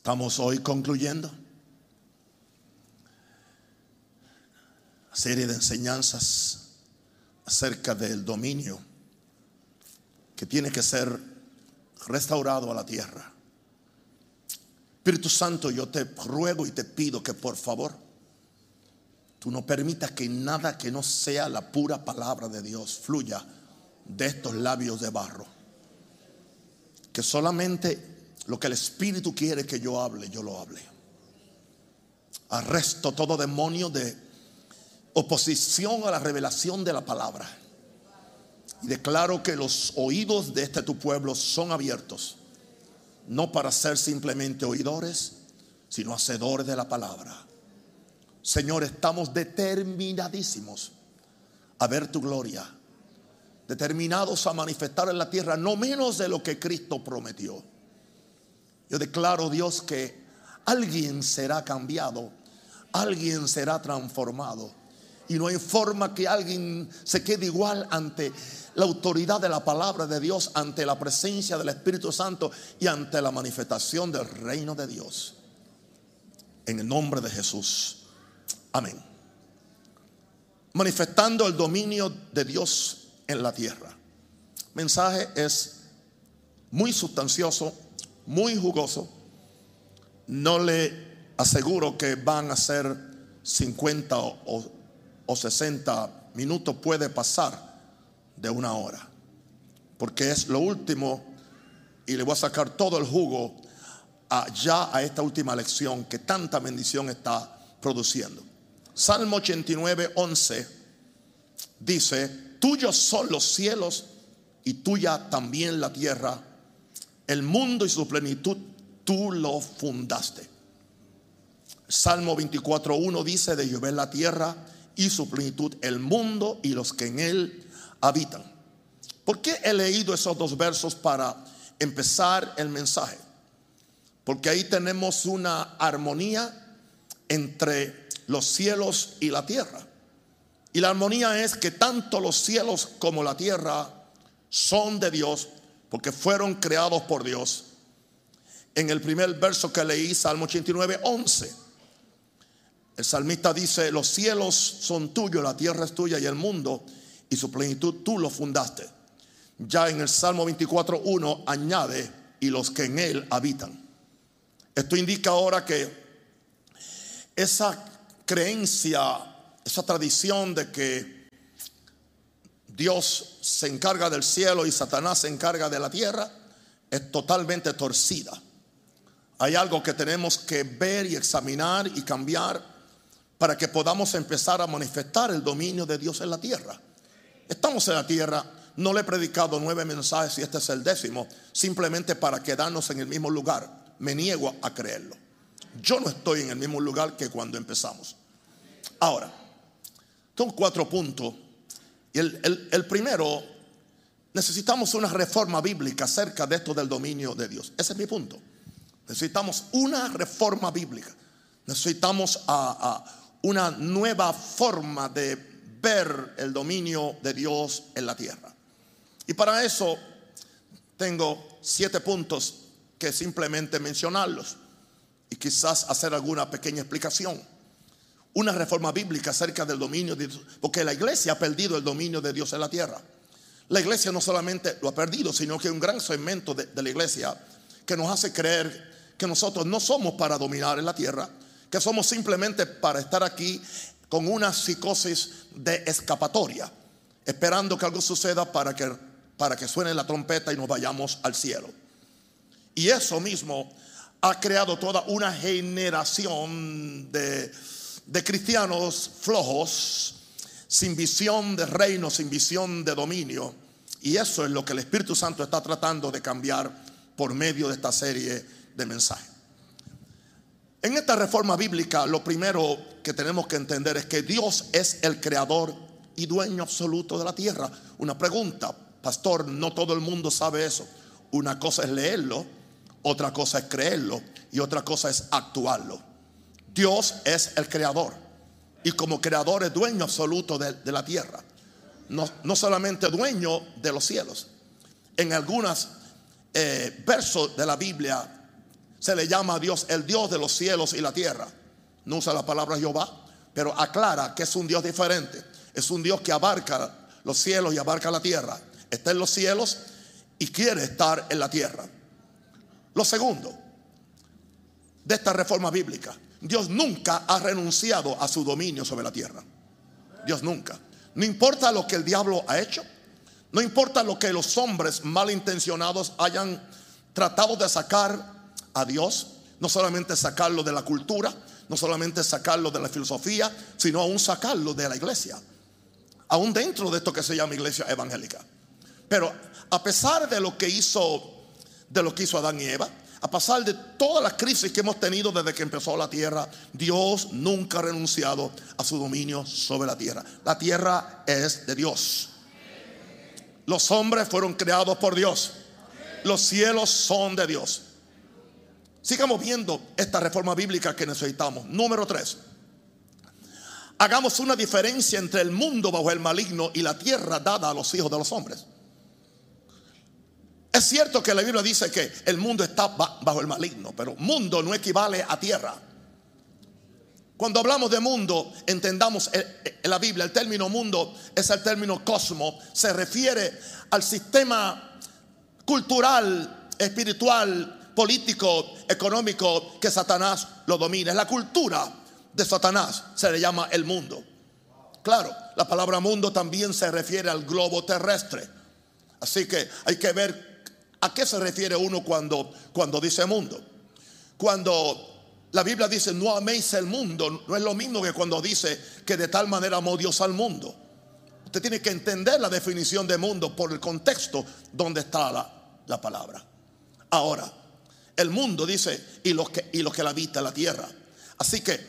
Estamos hoy concluyendo una serie de enseñanzas acerca del dominio que tiene que ser restaurado a la tierra. Espíritu Santo, yo te ruego y te pido que por favor tú no permitas que nada que no sea la pura palabra de Dios fluya de estos labios de barro. Que solamente lo que el Espíritu quiere que yo hable, yo lo hable. Arresto todo demonio de oposición a la revelación de la palabra. Y declaro que los oídos de este tu pueblo son abiertos, no para ser simplemente oidores, sino hacedores de la palabra. Señor, estamos determinadísimos a ver tu gloria, determinados a manifestar en la tierra no menos de lo que Cristo prometió. Yo declaro, Dios, que alguien será cambiado, alguien será transformado. Y no hay forma que alguien se quede igual ante la autoridad de la palabra de Dios, ante la presencia del Espíritu Santo y ante la manifestación del reino de Dios. En el nombre de Jesús. Amén. Manifestando el dominio de Dios en la tierra. mensaje es muy sustancioso muy jugoso. No le aseguro que van a ser 50 o, 60 minutos, puede pasar de una hora, porque es lo último y le voy a sacar todo el jugo ya a esta última lección que tanta bendición está produciendo. Salmo 89, 11 dice, tuyos son los cielos y tuya también la tierra el mundo y su plenitud, tú lo fundaste. Salmo 24.1 dice de llover la tierra y su plenitud, el mundo y los que en él habitan. ¿Por qué he leído esos dos versos para empezar el mensaje? Porque ahí tenemos una armonía entre los cielos y la tierra. Y la armonía es que tanto los cielos como la tierra son de Dios porque fueron creados por Dios. En el primer verso que leí, Salmo 89, 11, el salmista dice, los cielos son tuyos, la tierra es tuya y el mundo y su plenitud tú lo fundaste. Ya en el Salmo 24, 1 añade, y los que en él habitan. Esto indica ahora que esa creencia, esa tradición de que Dios se encarga del cielo y Satanás se encarga de la tierra, es totalmente torcida. Hay algo que tenemos que ver y examinar y cambiar para que podamos empezar a manifestar el dominio de Dios en la tierra. Estamos en la tierra, no le he predicado nueve mensajes y este es el décimo, simplemente para quedarnos en el mismo lugar. Me niego a creerlo. Yo no estoy en el mismo lugar que cuando empezamos. Ahora, son cuatro puntos y el, primero, necesitamos una reforma bíblica acerca de esto del dominio de Dios. Ese es mi punto. Necesitamos una reforma bíblica. Necesitamos una nueva forma de ver el dominio de Dios en la tierra. Y para eso tengo siete puntos que simplemente mencionarlos y quizás hacer alguna pequeña explicación una reforma bíblica acerca del dominio de Dios, porque la iglesia ha perdido el dominio de Dios en la tierra. La iglesia no solamente lo ha perdido, sino que hay un gran segmento de, la iglesia que nos hace creer que nosotros no somos para dominar en la tierra, que somos simplemente para estar aquí con una psicosis de escapatoria, esperando que algo suceda para que, para que suene la trompeta y nos vayamos al cielo. Y eso mismo ha creado toda una generación de de cristianos flojos, sin visión de reino, sin visión de dominio. Y eso es lo que el Espíritu Santo está tratando de cambiar por medio de esta serie de mensajes. En esta reforma bíblica lo primero que tenemos que entender es que Dios es el creador y dueño absoluto de la tierra. Una pregunta, pastor, no todo el mundo sabe eso. Una cosa es leerlo, otra cosa es creerlo y otra cosa es actuarlo. Dios es el creador y como creador es dueño absoluto de, la tierra. No, no, solamente dueño de los cielos. En algunos eh, versos de la Biblia se le llama a Dios el Dios de los cielos y la tierra. No usa la palabra Jehová, pero aclara que es un Dios diferente. Es un Dios que abarca los cielos y abarca la tierra. Está en los cielos y quiere estar en la tierra. Lo segundo de esta reforma bíblica, Dios nunca ha renunciado a su dominio sobre la tierra. Dios nunca. No importa lo que el diablo ha hecho, no importa lo que los hombres malintencionados hayan tratado de sacar a Dios, no solamente sacarlo de la cultura, no solamente sacarlo de la filosofía, sino aún sacarlo de la iglesia, aún dentro de esto que se llama iglesia evangélica. Pero a pesar de lo que hizo, de lo que hizo Adán y Eva, a pesar de todas las crisis que hemos tenido desde que empezó la tierra, Dios nunca ha renunciado a su dominio sobre la tierra. La tierra es de Dios. Los hombres fueron creados por Dios. Los cielos son de Dios. Sigamos viendo esta reforma bíblica que necesitamos. Número tres. Hagamos una diferencia entre el mundo bajo el maligno y la tierra dada a los hijos de los hombres. Es cierto que la Biblia dice que el mundo está bajo el maligno, pero mundo no equivale a tierra. Cuando hablamos de mundo, entendamos en la Biblia, el término mundo es el término cosmo, se refiere al sistema cultural, espiritual, político, económico que Satanás lo domina. Es la cultura de Satanás, se le llama el mundo. Claro, la palabra mundo también se refiere al globo terrestre. Así que hay que ver a qué se refiere uno cuando, cuando dice mundo. Cuando la Biblia dice no améis el mundo, no es lo mismo que cuando dice que de tal manera amó Dios al mundo. Usted tiene que entender la definición de mundo por el contexto donde está la, la palabra. Ahora, el mundo, dice, y los que, y los que la habitan la tierra. Así que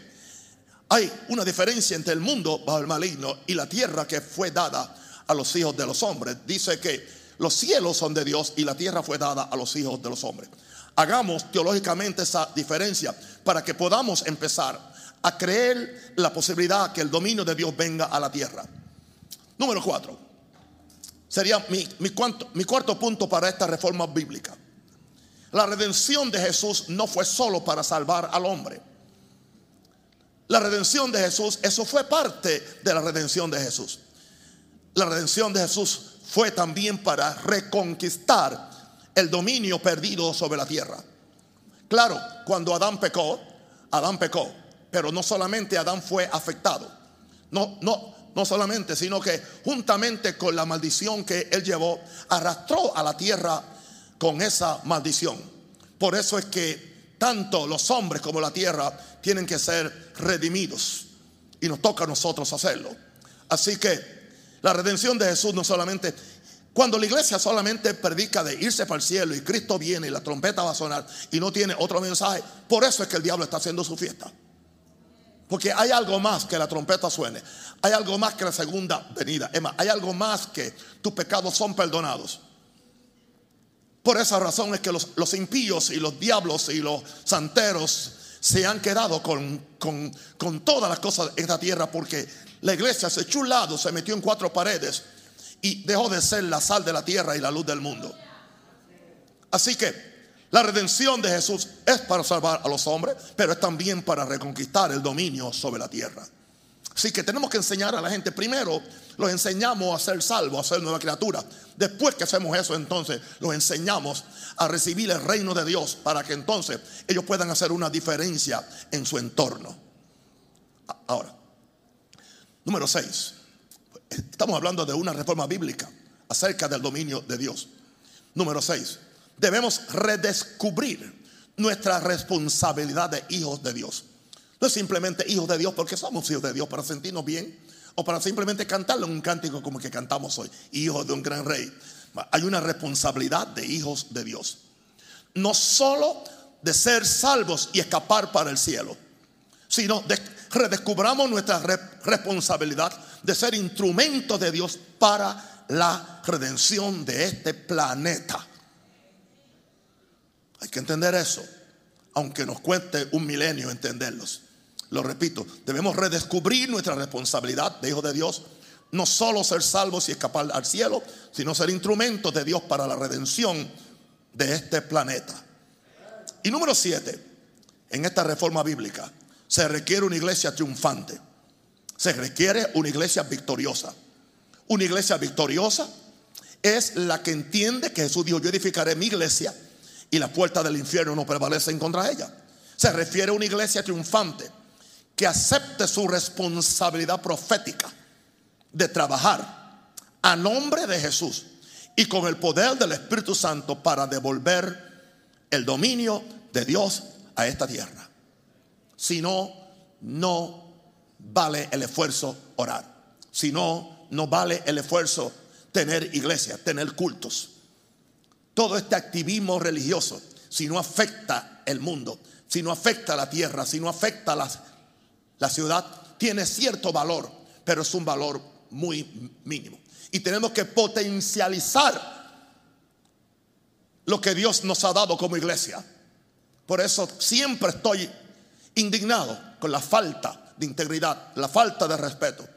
hay una diferencia entre el mundo bajo el maligno y la tierra que fue dada a los hijos de los hombres. Dice que los cielos son de Dios y la tierra fue dada a los hijos de los hombres. Hagamos teológicamente esa diferencia para que podamos empezar a creer la posibilidad que el dominio de Dios venga a la tierra. Número cuatro. Sería mi, cuarto punto para esta reforma bíblica. La redención de Jesús no fue solo para salvar al hombre. La redención de Jesús, eso fue parte de la redención de Jesús. La redención de Jesús fue también para reconquistar el dominio perdido sobre la tierra. Claro, cuando Adán pecó, Adán pecó, pero no solamente Adán fue afectado. No, no, no solamente, sino que juntamente con la maldición que él llevó, arrastró a la tierra con esa maldición. Por eso es que tanto los hombres como la tierra tienen que ser redimidos. Y nos toca a nosotros hacerlo. Así que la redención de Jesús no solamente... Cuando la iglesia solamente predica de irse para el cielo y Cristo viene y la trompeta va a sonar y no tiene otro mensaje, por eso es que el diablo está haciendo su fiesta. Porque hay algo más que la trompeta suene. Hay algo más que la segunda venida. Más, hay algo más que tus pecados son perdonados. Por esa razón es que los, impíos y los diablos y los santeros se han quedado con, con, todas las cosas en esta tierra porque la iglesia se echó un lado, se metió en cuatro paredes y dejó de ser la sal de la tierra y la luz del mundo. Así que la redención de Jesús es para salvar a los hombres, pero es también para reconquistar el dominio sobre la tierra. Así que tenemos que enseñar a la gente primero los enseñamos a ser salvos, a ser nueva criatura. Después que hacemos eso, entonces los enseñamos a recibir el reino de Dios para que entonces ellos puedan hacer una diferencia en su entorno. Ahora, número 6. Estamos hablando de una reforma bíblica acerca del dominio de Dios. Número 6. Debemos redescubrir nuestra responsabilidad de hijos de Dios. No es simplemente hijos de Dios porque somos hijos de Dios para sentirnos bien para simplemente cantarle un cántico como el que cantamos hoy, hijos de un gran rey. Hay una responsabilidad de hijos de Dios. No solo de ser salvos y escapar para el cielo, sino de redescubramos nuestra responsabilidad de ser instrumentos de Dios para la redención de este planeta. Hay que entender eso, aunque nos cuente un milenio entenderlos. Lo repito, debemos redescubrir nuestra responsabilidad de hijos de Dios. No solo ser salvos y escapar al cielo, sino ser instrumentos de Dios para la redención de este planeta. Y número siete, en esta reforma bíblica, se requiere una iglesia triunfante. Se requiere una iglesia victoriosa. Una iglesia victoriosa es la que entiende que Jesús dijo, yo edificaré mi iglesia y las puertas del infierno no prevalecen contra ella. Se refiere a una iglesia triunfante que acepte su responsabilidad profética de trabajar a nombre de Jesús y con el poder del Espíritu Santo para devolver el dominio de Dios a esta tierra. Si no, no vale el esfuerzo orar. Si no, no vale el esfuerzo tener iglesia, tener cultos. Todo este activismo religioso, si no afecta el mundo, si no afecta la tierra, si no afecta la, la ciudad, tiene cierto valor, pero es un valor muy mínimo. Y tenemos que potencializar lo que Dios nos ha dado como iglesia. Por eso siempre estoy indignado con la falta de integridad, la falta de respeto,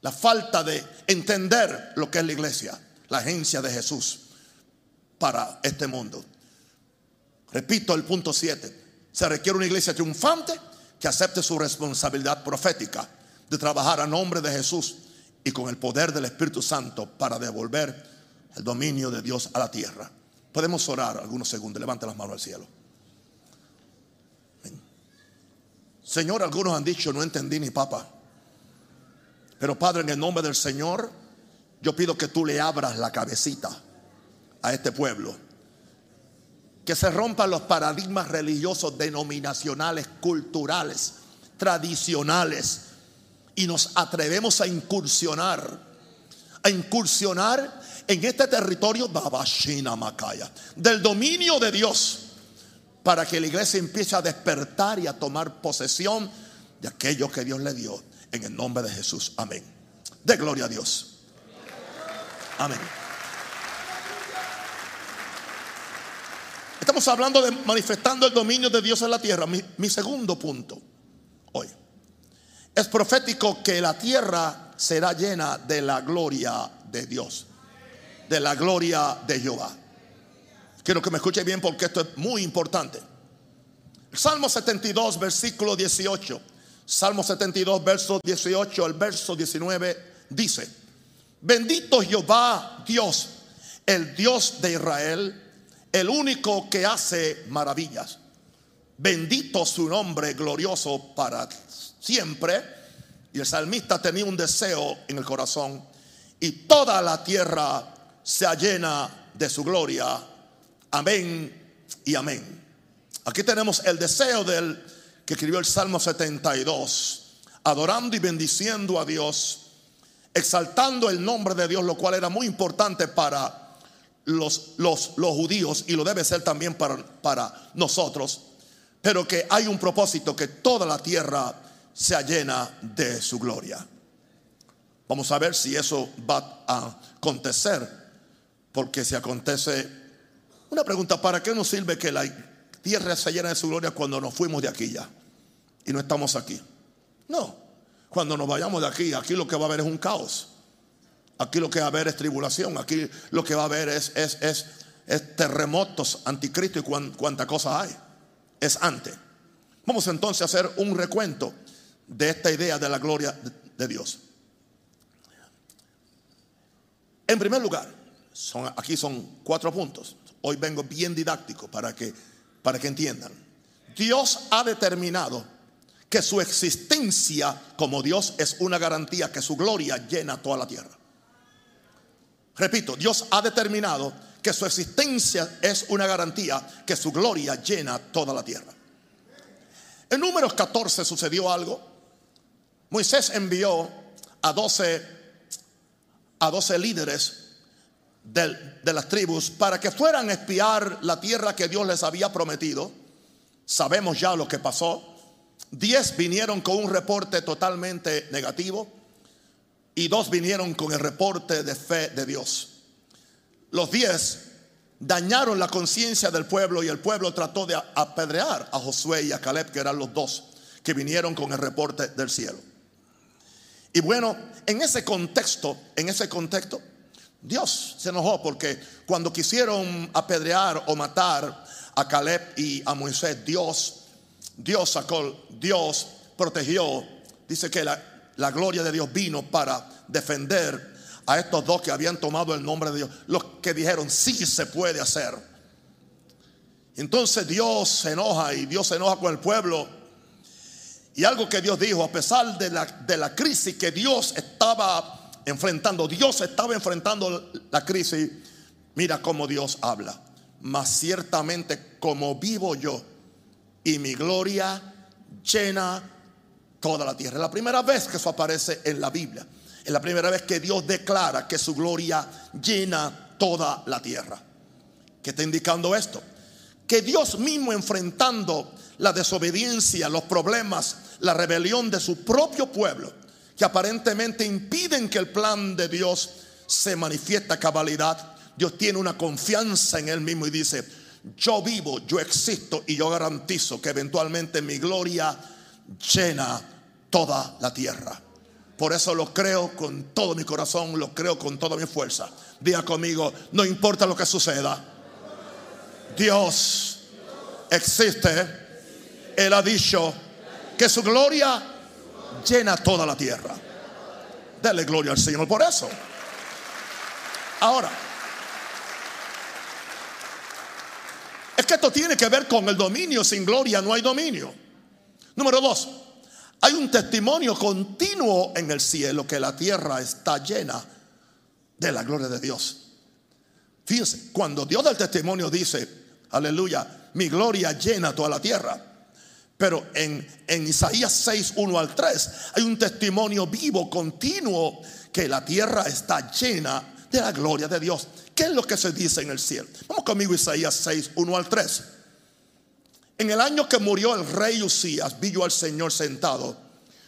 la falta de entender lo que es la iglesia, la agencia de Jesús para este mundo. Repito el punto 7. Se requiere una iglesia triunfante que acepte su responsabilidad profética de trabajar a nombre de Jesús y con el poder del Espíritu Santo para devolver el dominio de Dios a la tierra. Podemos orar algunos segundos. Levante las manos al cielo. Señor, algunos han dicho, no entendí ni papa. Pero Padre, en el nombre del Señor, yo pido que tú le abras la cabecita a este pueblo. Que se rompan los paradigmas religiosos, denominacionales, culturales, tradicionales. Y nos atrevemos a incursionar. A incursionar en este territorio del dominio de Dios para que la iglesia empiece a despertar y a tomar posesión de aquello que Dios le dio en el nombre de Jesús. Amén. De gloria a Dios. Amén. Estamos hablando de manifestando el dominio de Dios en la tierra. Mi, segundo punto hoy. Es profético que la tierra será llena de la gloria de Dios de la gloria de Jehová. Quiero que me escuche bien porque esto es muy importante. Salmo 72, versículo 18. Salmo 72, verso 18 el verso 19 dice, bendito Jehová Dios, el Dios de Israel, el único que hace maravillas. Bendito su nombre glorioso para siempre. Y el salmista tenía un deseo en el corazón y toda la tierra sea llena de su gloria. Amén y amén. Aquí tenemos el deseo del que escribió el Salmo 72, adorando y bendiciendo a Dios, exaltando el nombre de Dios, lo cual era muy importante para los, los, los judíos y lo debe ser también para, para nosotros, pero que hay un propósito, que toda la tierra sea llena de su gloria. Vamos a ver si eso va a acontecer porque si acontece, una pregunta, ¿para qué nos sirve que la tierra se llena de su gloria cuando nos fuimos de aquí ya? Y no estamos aquí. No, cuando nos vayamos de aquí, aquí lo que va a haber es un caos. Aquí lo que va a haber es tribulación. Aquí lo que va a haber es, terremotos, anticristo y cuánta cosa hay. Es antes. Vamos entonces a hacer un recuento de esta idea de la gloria de Dios. En primer lugar, aquí son cuatro puntos. Hoy vengo bien didáctico para que, para que entiendan. Dios ha determinado que su existencia como Dios es una garantía que su gloria llena toda la tierra. Repito, Dios ha determinado que su existencia es una garantía que su gloria llena toda la tierra. En números 14 sucedió algo. Moisés envió a 12 a 12 líderes de, las tribus para que fueran a espiar la tierra que Dios les había prometido. Sabemos ya lo que pasó. Diez vinieron con un reporte totalmente negativo y dos vinieron con el reporte de fe de Dios. Los diez dañaron la conciencia del pueblo y el pueblo trató de apedrear a Josué y a Caleb, que eran los dos que vinieron con el reporte del cielo. Y bueno, en ese contexto, en ese contexto, Dios se enojó porque cuando quisieron apedrear o matar a Caleb y a Moisés, Dios, Dios sacó, Dios protegió. Dice que la, la gloria de Dios vino para defender a estos dos que habían tomado el nombre de Dios. Los que dijeron, sí se puede hacer. Entonces Dios se enoja y Dios se enoja con el pueblo. Y algo que Dios dijo, a pesar de la, de la crisis que Dios estaba enfrentando, Dios estaba enfrentando la crisis, mira cómo Dios habla. Mas ciertamente como vivo yo y mi gloria llena toda la tierra. Es la primera vez que eso aparece en la Biblia. Es la primera vez que Dios declara que su gloria llena toda la tierra. ¿Qué está indicando esto? Que Dios mismo enfrentando la desobediencia, los problemas, la rebelión de su propio pueblo, que aparentemente impiden que el plan de Dios se manifieste a cabalidad, Dios tiene una confianza en Él mismo y dice, yo vivo, yo existo y yo garantizo que eventualmente mi gloria llena toda la tierra. Por eso lo creo con todo mi corazón, lo creo con toda mi fuerza. Diga conmigo, no importa lo que suceda. Dios existe. Él ha dicho que su gloria llena toda la tierra. Dale gloria al Señor por eso. Ahora, es que esto tiene que ver con el dominio. Sin gloria no hay dominio. Número dos, hay un testimonio continuo en el cielo que la tierra está llena de la gloria de Dios. Fíjense, cuando Dios del testimonio dice, aleluya, mi gloria llena toda la tierra. Pero en, en Isaías 6, 1 al 3, hay un testimonio vivo, continuo, que la tierra está llena de la gloria de Dios. ¿Qué es lo que se dice en el cielo? Vamos conmigo, Isaías 6, 1 al 3. En el año que murió el rey Usías, vi yo al Señor sentado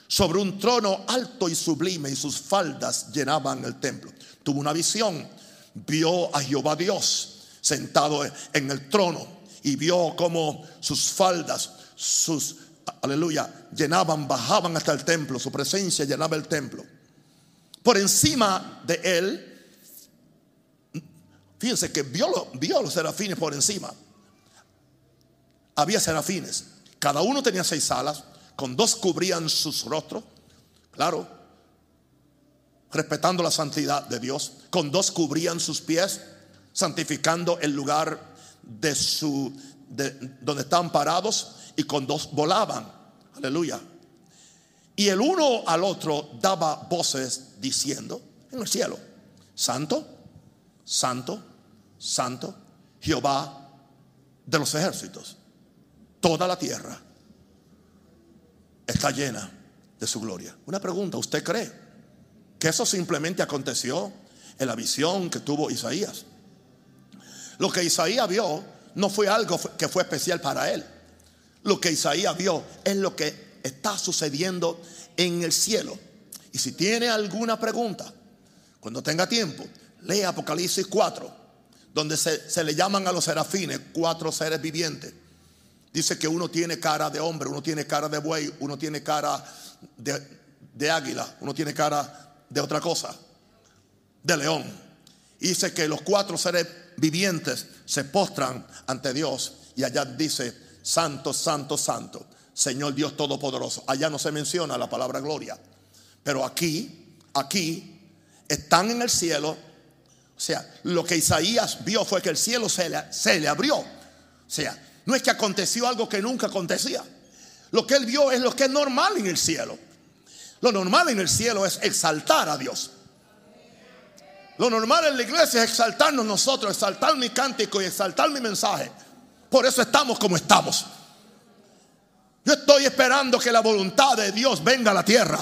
sobre un trono alto y sublime y sus faldas llenaban el templo. Tuvo una visión, vio a Jehová Dios sentado en el trono y vio como sus faldas, sus, aleluya, llenaban, bajaban hasta el templo, su presencia llenaba el templo. Por encima de él, fíjense que vio, los serafines por encima había serafines. Cada uno tenía seis alas, con dos cubrían sus rostros, claro, respetando la santidad de Dios, con dos cubrían sus pies, santificando el lugar de su de, donde estaban parados y con dos volaban. Aleluya. Y el uno al otro daba voces diciendo en el cielo, Santo, Santo, Santo, Jehová de los ejércitos toda la tierra está llena de su gloria. Una pregunta, ¿usted cree que eso simplemente aconteció en la visión que tuvo Isaías? Lo que Isaías vio no fue algo que fue especial para él. Lo que Isaías vio es lo que está sucediendo en el cielo. Y si tiene alguna pregunta, cuando tenga tiempo, lea Apocalipsis 4, donde se, se le llaman a los serafines cuatro seres vivientes Dice que uno tiene cara de hombre, uno tiene cara de buey, uno tiene cara de, águila, uno tiene cara de otra cosa, de león. dice que los cuatro seres vivientes se postran ante Dios y allá dice, santo, santo, santo, Señor Dios Todopoderoso. Allá no se menciona la palabra gloria, pero aquí, aquí, están en el cielo. O sea, lo que Isaías vio fue que el cielo se le, se le abrió. O sea, no es que aconteció algo que nunca acontecía. Lo que él vio es lo que es normal en el cielo. Lo normal en el cielo es exaltar a Dios. Lo normal en la iglesia es exaltarnos nosotros, exaltar mi cántico y exaltar mi mensaje. Por eso estamos como estamos. Yo estoy esperando que la voluntad de Dios venga a la tierra.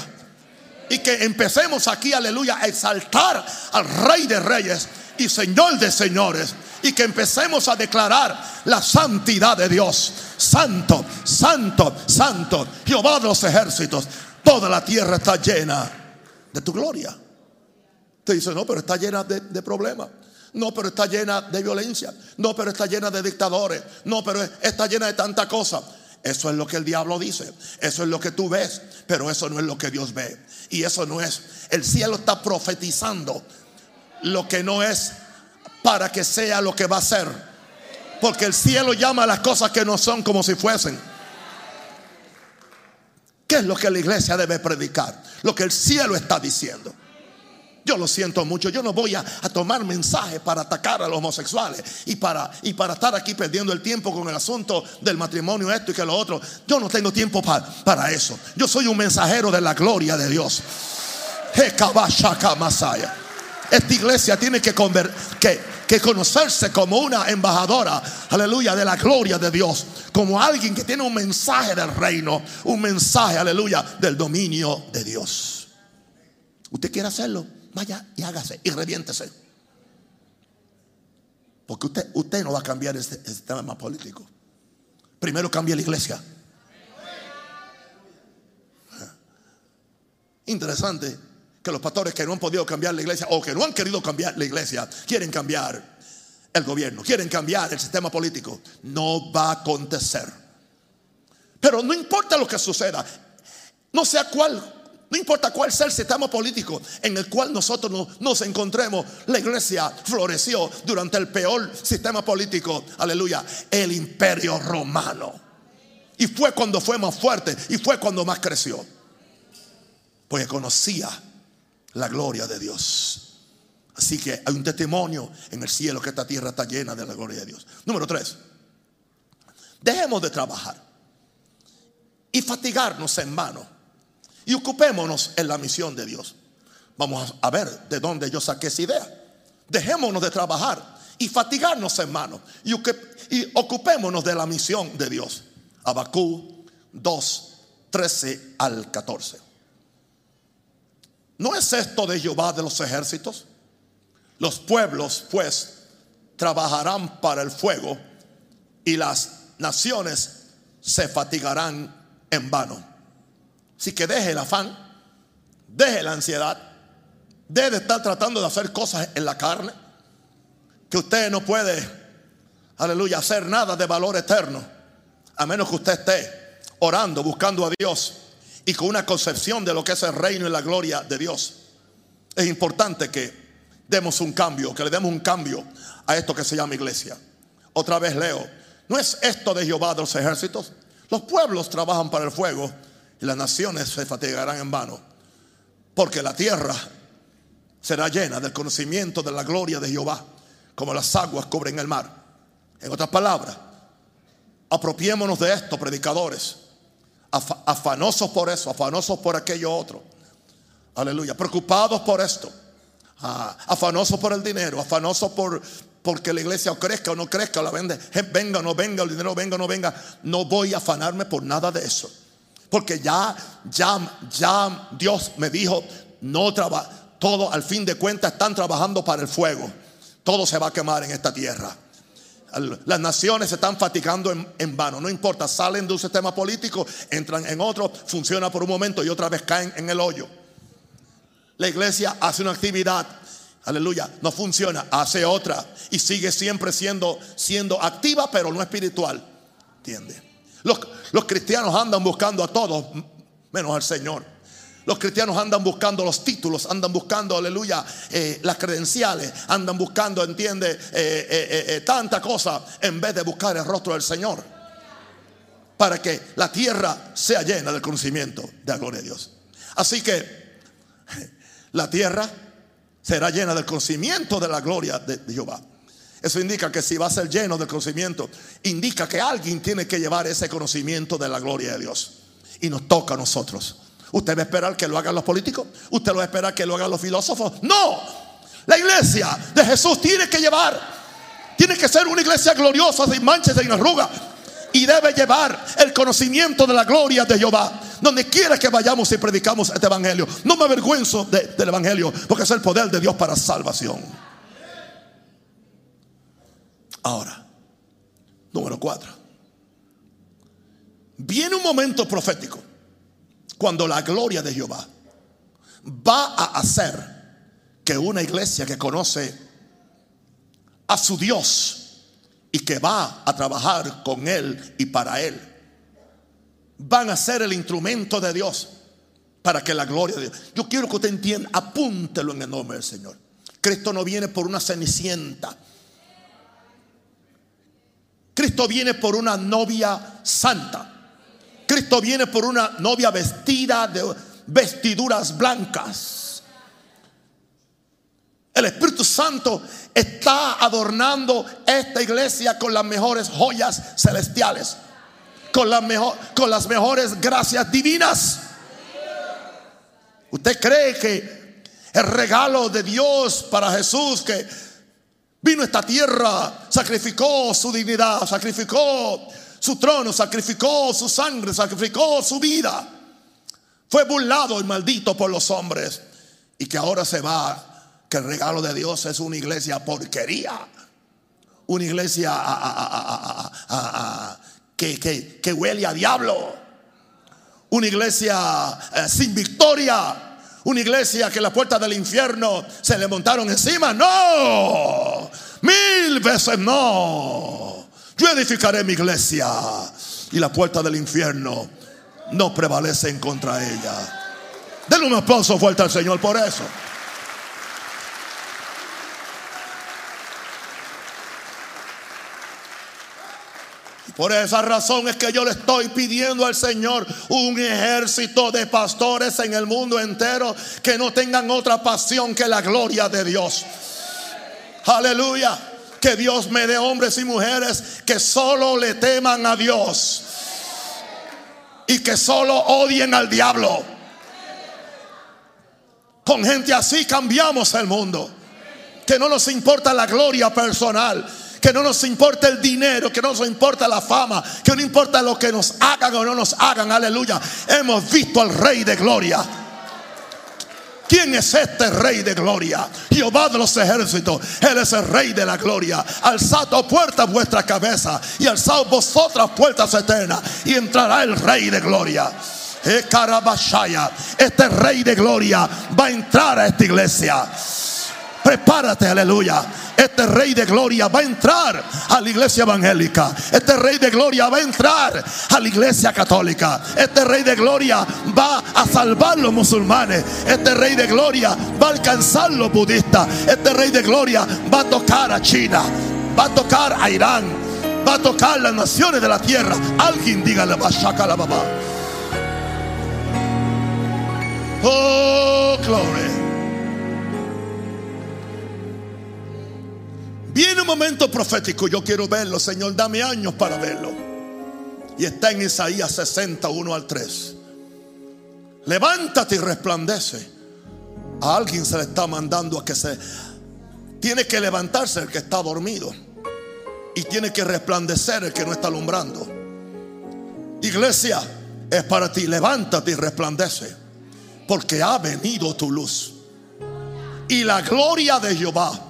Y que empecemos aquí, aleluya, a exaltar al Rey de Reyes y Señor de Señores y que empecemos a declarar la santidad de Dios. Santo, santo, santo, Jehová de los ejércitos. Toda la tierra está llena de tu gloria. Te dice, no, pero está llena de, de problemas. No, pero está llena de violencia. No, pero está llena de dictadores. No, pero está llena de tanta cosa. Eso es lo que el diablo dice. Eso es lo que tú ves. Pero eso no es lo que Dios ve. Y eso no es. El cielo está profetizando lo que no es para que sea lo que va a ser. Porque el cielo llama a las cosas que no son como si fuesen. ¿Qué es lo que la iglesia debe predicar? Lo que el cielo está diciendo. Yo lo siento mucho. Yo no voy a, tomar mensajes para atacar a los homosexuales y para, y para estar aquí perdiendo el tiempo con el asunto del matrimonio, esto y que lo otro. Yo no tengo tiempo para, eso. Yo soy un mensajero de la gloria de Dios. Esta iglesia tiene que, que, que conocerse como una embajadora, aleluya, de la gloria de Dios. Como alguien que tiene un mensaje del reino, un mensaje, aleluya, del dominio de Dios. ¿Usted quiere hacerlo? Vaya y hágase y reviéntese. Porque usted, usted no va a cambiar este, este tema político. Primero cambia la iglesia. Interesante que los pastores que no han podido cambiar la iglesia o que no han querido cambiar la iglesia quieren cambiar el gobierno, quieren cambiar el sistema político. No va a acontecer. Pero no importa lo que suceda, no sea cuál no importa cuál sea el sistema político en el cual nosotros nos, encontremos, la iglesia floreció durante el peor sistema político, aleluya, el imperio romano. Y fue cuando fue más fuerte y fue cuando más creció. Porque conocía la gloria de Dios. Así que hay un testimonio en el cielo que esta tierra está llena de la gloria de Dios. Número tres, dejemos de trabajar y fatigarnos en mano y ocupémonos en la misión de Dios. Vamos a ver de dónde yo saqué esa idea. Dejémonos de trabajar y fatigarnos, hermanos, y, y ocupémonos de la misión de Dios. Abacú 2, 13 al 14. ¿No es esto de Jehová de los ejércitos? Los pueblos, pues, trabajarán para el fuego y las naciones se fatigarán en vano. Así que deje el afán, deje la ansiedad, deje de estar tratando de hacer cosas en la carne, que usted no puede, aleluya, hacer nada de valor eterno, a menos que usted esté orando, buscando a Dios y con una concepción de lo que es el reino y la gloria de Dios. Es importante que demos un cambio, que le demos un cambio a esto que se llama iglesia. Otra vez leo, ¿no es esto de Jehová de los ejércitos? Los pueblos trabajan para el fuego y las naciones se fatigarán en vano, porque la tierra será llena del conocimiento de la gloria de Jehová, como las aguas cubren el mar. En otras palabras, apropiémonos de esto, predicadores, afanosos por eso, afanosos por aquello otro. Aleluya, preocupados por esto, ah, afanosos por el dinero, afanosos por porque la iglesia crezca o no crezca, la vende, venga o no venga, el dinero venga o no venga. No voy a afanarme por nada de eso. Porque ya, ya, ya Dios me dijo, no trabaja, todo al fin de cuentas están trabajando para el fuego. Todo se va a quemar en esta tierra. Las naciones se están fatigando en, vano. No importa, salen de un sistema político, entran en otro, funciona por un momento y otra vez caen en el hoyo. La iglesia hace una actividad, aleluya, no funciona, hace otra y sigue siempre siendo, siendo activa, pero no espiritual. ¿Entiende? Los, cristianos andan buscando a todos, menos al Señor. Los cristianos andan buscando los títulos, andan buscando, aleluya, eh, las credenciales, andan buscando, entiende, eh, eh, tanta cosa en vez de buscar el rostro del Señor. Para que la tierra sea llena del conocimiento de la gloria de Dios. Así que la tierra será llena del conocimiento de la gloria de Jehová. Eso indica que si va a ser lleno de conocimiento, indica que alguien tiene que llevar ese conocimiento de la gloria de Dios. Y nos toca a nosotros. ¿Usted va a esperar que lo hagan los políticos? ¿Usted lo va a esperar que lo hagan los filósofos? No. La iglesia de Jesús tiene que llevar, tiene que ser una iglesia gloriosa, sin manchas, sin arrugas. Y debe llevar el conocimiento de la gloria de Jehová. Donde quiera que vayamos y predicamos este evangelio. No me avergüenzo del evangelio, porque es el poder de Dios para salvación. Ahora, número cuatro. Viene un momento profético cuando la gloria de Jehová va a hacer que una iglesia que conoce a su Dios y que va a trabajar con Él y para Él, van a ser el instrumento de Dios para que la gloria de Dios. Yo quiero que usted entienda, apúntelo en el nombre del Señor. Cristo no viene por una cenicienta. Cristo viene por una novia santa. Cristo viene por una novia vestida de vestiduras blancas. El Espíritu Santo está adornando esta iglesia con las mejores joyas celestiales, con, con las mejores gracias divinas. ¿Usted cree que el regalo de Dios para Jesús que vino a esta tierra, sacrificó su dignidad, sacrificó su trono, sacrificó su sangre, sacrificó su vida. Fue burlado y maldito por los hombres. Y que ahora se va. Que el regalo de Dios es una iglesia porquería. Una iglesia que, que, huele a diablo. Una iglesia eh, sin victoria. Una iglesia que la puerta del infierno se le montaron encima. No. Mil veces no. Yo edificaré mi iglesia y la puerta del infierno no prevalece en contra ella. Denle un aplauso fuerte al Señor por eso. Por esa razón es que yo le estoy pidiendo al Señor un ejército de pastores en el mundo entero que no tengan otra pasión que la gloria de Dios. Aleluya. Que Dios me dé hombres y mujeres que solo le teman a Dios y que solo odien al diablo. Con gente así cambiamos el mundo. Que no nos importa la gloria personal. Que no nos importa el dinero, que no nos importa la fama, que no importa lo que nos hagan o no nos hagan. Aleluya. Hemos visto al Rey de Gloria. ¿Quién es este rey de gloria? Jehová de los ejércitos. Él es el rey de la gloria. Alzad oh puertas vuestra cabeza y alzad vosotras puertas eternas y entrará el rey de gloria. Eh, este rey de gloria va a entrar a esta iglesia. Prepárate, aleluya. Este rey de gloria va a entrar a la iglesia evangélica. Este rey de gloria va a entrar a la iglesia católica. Este rey de gloria va a salvar los musulmanes. Este rey de gloria va a alcanzar los budistas. Este rey de gloria va a tocar a China. Va a tocar a Irán. Va a tocar las naciones de la tierra. Alguien dígale, la babá. Oh, gloria. Viene un momento profético, yo quiero verlo, Señor, dame años para verlo. Y está en Isaías 61 al 3. Levántate y resplandece. A alguien se le está mandando a que se... Tiene que levantarse el que está dormido. Y tiene que resplandecer el que no está alumbrando. Iglesia, es para ti. Levántate y resplandece. Porque ha venido tu luz. Y la gloria de Jehová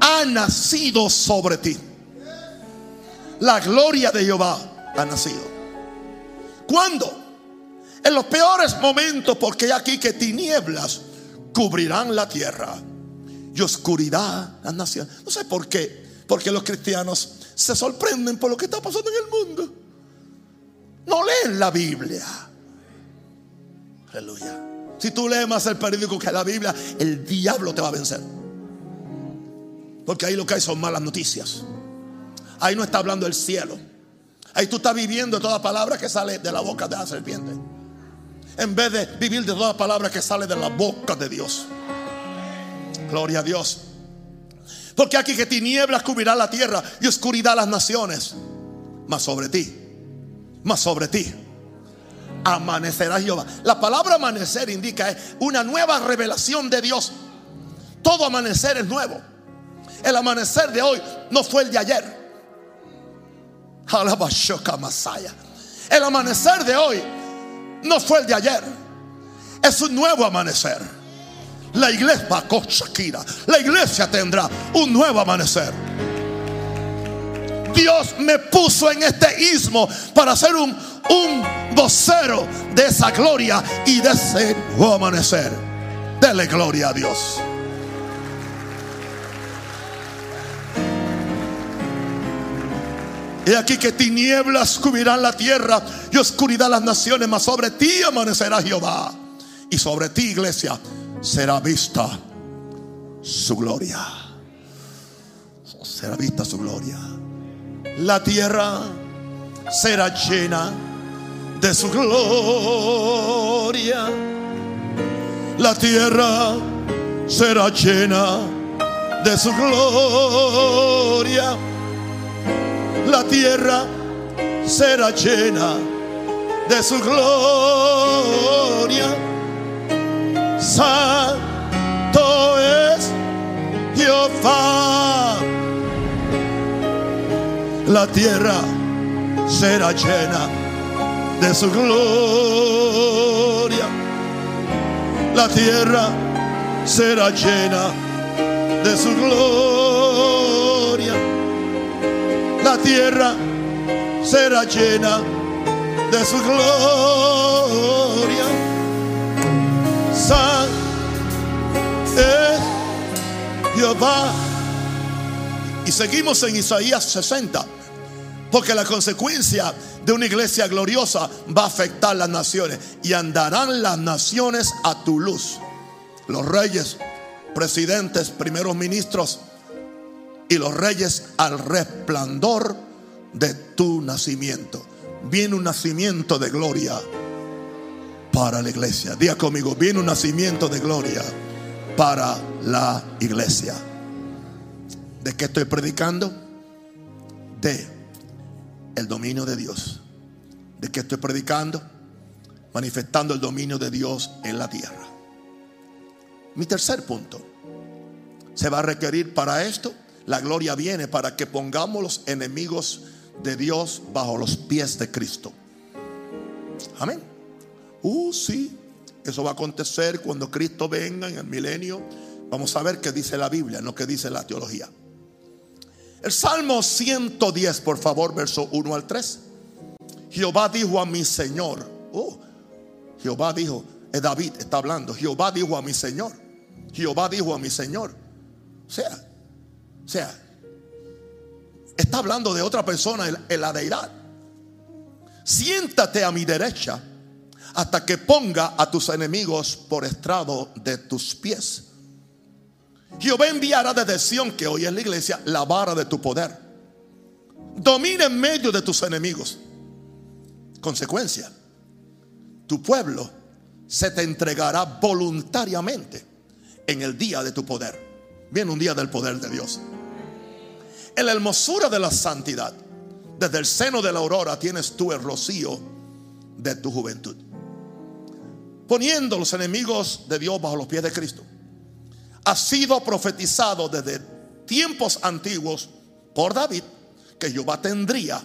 ha nacido sobre ti. La gloria de Jehová ha nacido. ¿Cuándo? En los peores momentos, porque aquí que tinieblas cubrirán la tierra y oscuridad las naciones. No sé por qué, porque los cristianos se sorprenden por lo que está pasando en el mundo. No leen la Biblia. Aleluya. Si tú lees más el periódico que la Biblia, el diablo te va a vencer. Porque ahí lo que hay son malas noticias. Ahí no está hablando el cielo. Ahí tú estás viviendo toda palabra que sale de la boca de la serpiente. En vez de vivir de toda palabra que sale de la boca de Dios. Gloria a Dios. Porque aquí que tinieblas cubrirá la tierra y oscuridad las naciones. Más sobre ti. Más sobre ti. Amanecerá Jehová. La palabra amanecer indica una nueva revelación de Dios. Todo amanecer es nuevo. El amanecer de hoy no fue el de ayer. El amanecer de hoy no fue el de ayer. Es un nuevo amanecer. La iglesia, la iglesia tendrá un nuevo amanecer. Dios me puso en este istmo para ser un, un vocero de esa gloria y de ese nuevo amanecer. Dele gloria a Dios. He aquí que tinieblas cubrirán la tierra y oscuridad las naciones, mas sobre ti amanecerá Jehová. Y sobre ti, iglesia, será vista su gloria. Será vista su gloria. La tierra será llena de su gloria. La tierra será llena de su gloria. La tierra será llena de su gloria. Santo es Jehová. La tierra será llena de su gloria. La tierra será llena de su gloria. Tierra será llena de su gloria. San es Jehová. Y seguimos en Isaías 60. Porque la consecuencia de una iglesia gloriosa va a afectar las naciones. Y andarán las naciones a tu luz. Los reyes, presidentes, primeros ministros y los reyes al resplandor de tu nacimiento. Viene un nacimiento de gloria para la iglesia. Diga conmigo, viene un nacimiento de gloria para la iglesia. ¿De qué estoy predicando? De el dominio de Dios. ¿De qué estoy predicando? Manifestando el dominio de Dios en la tierra. Mi tercer punto. Se va a requerir para esto. La gloria viene para que pongamos los enemigos de Dios bajo los pies de Cristo. Amén. Uh, sí. Eso va a acontecer cuando Cristo venga en el milenio. Vamos a ver qué dice la Biblia, no qué dice la teología. El Salmo 110, por favor, verso 1 al 3. Jehová dijo a mi Señor. Oh, Jehová dijo, es David está hablando. Jehová dijo a mi Señor. Jehová dijo a mi Señor. O sea, o sea, está hablando de otra persona en la deidad. Siéntate a mi derecha hasta que ponga a tus enemigos por estrado de tus pies. Jehová enviará desde Sión, que hoy es la iglesia, la vara de tu poder. Domina en medio de tus enemigos. Consecuencia, tu pueblo se te entregará voluntariamente en el día de tu poder. Viene un día del poder de Dios. En la hermosura de la santidad, desde el seno de la aurora tienes tú el rocío de tu juventud. Poniendo los enemigos de Dios bajo los pies de Cristo ha sido profetizado desde tiempos antiguos por David que Jehová tendría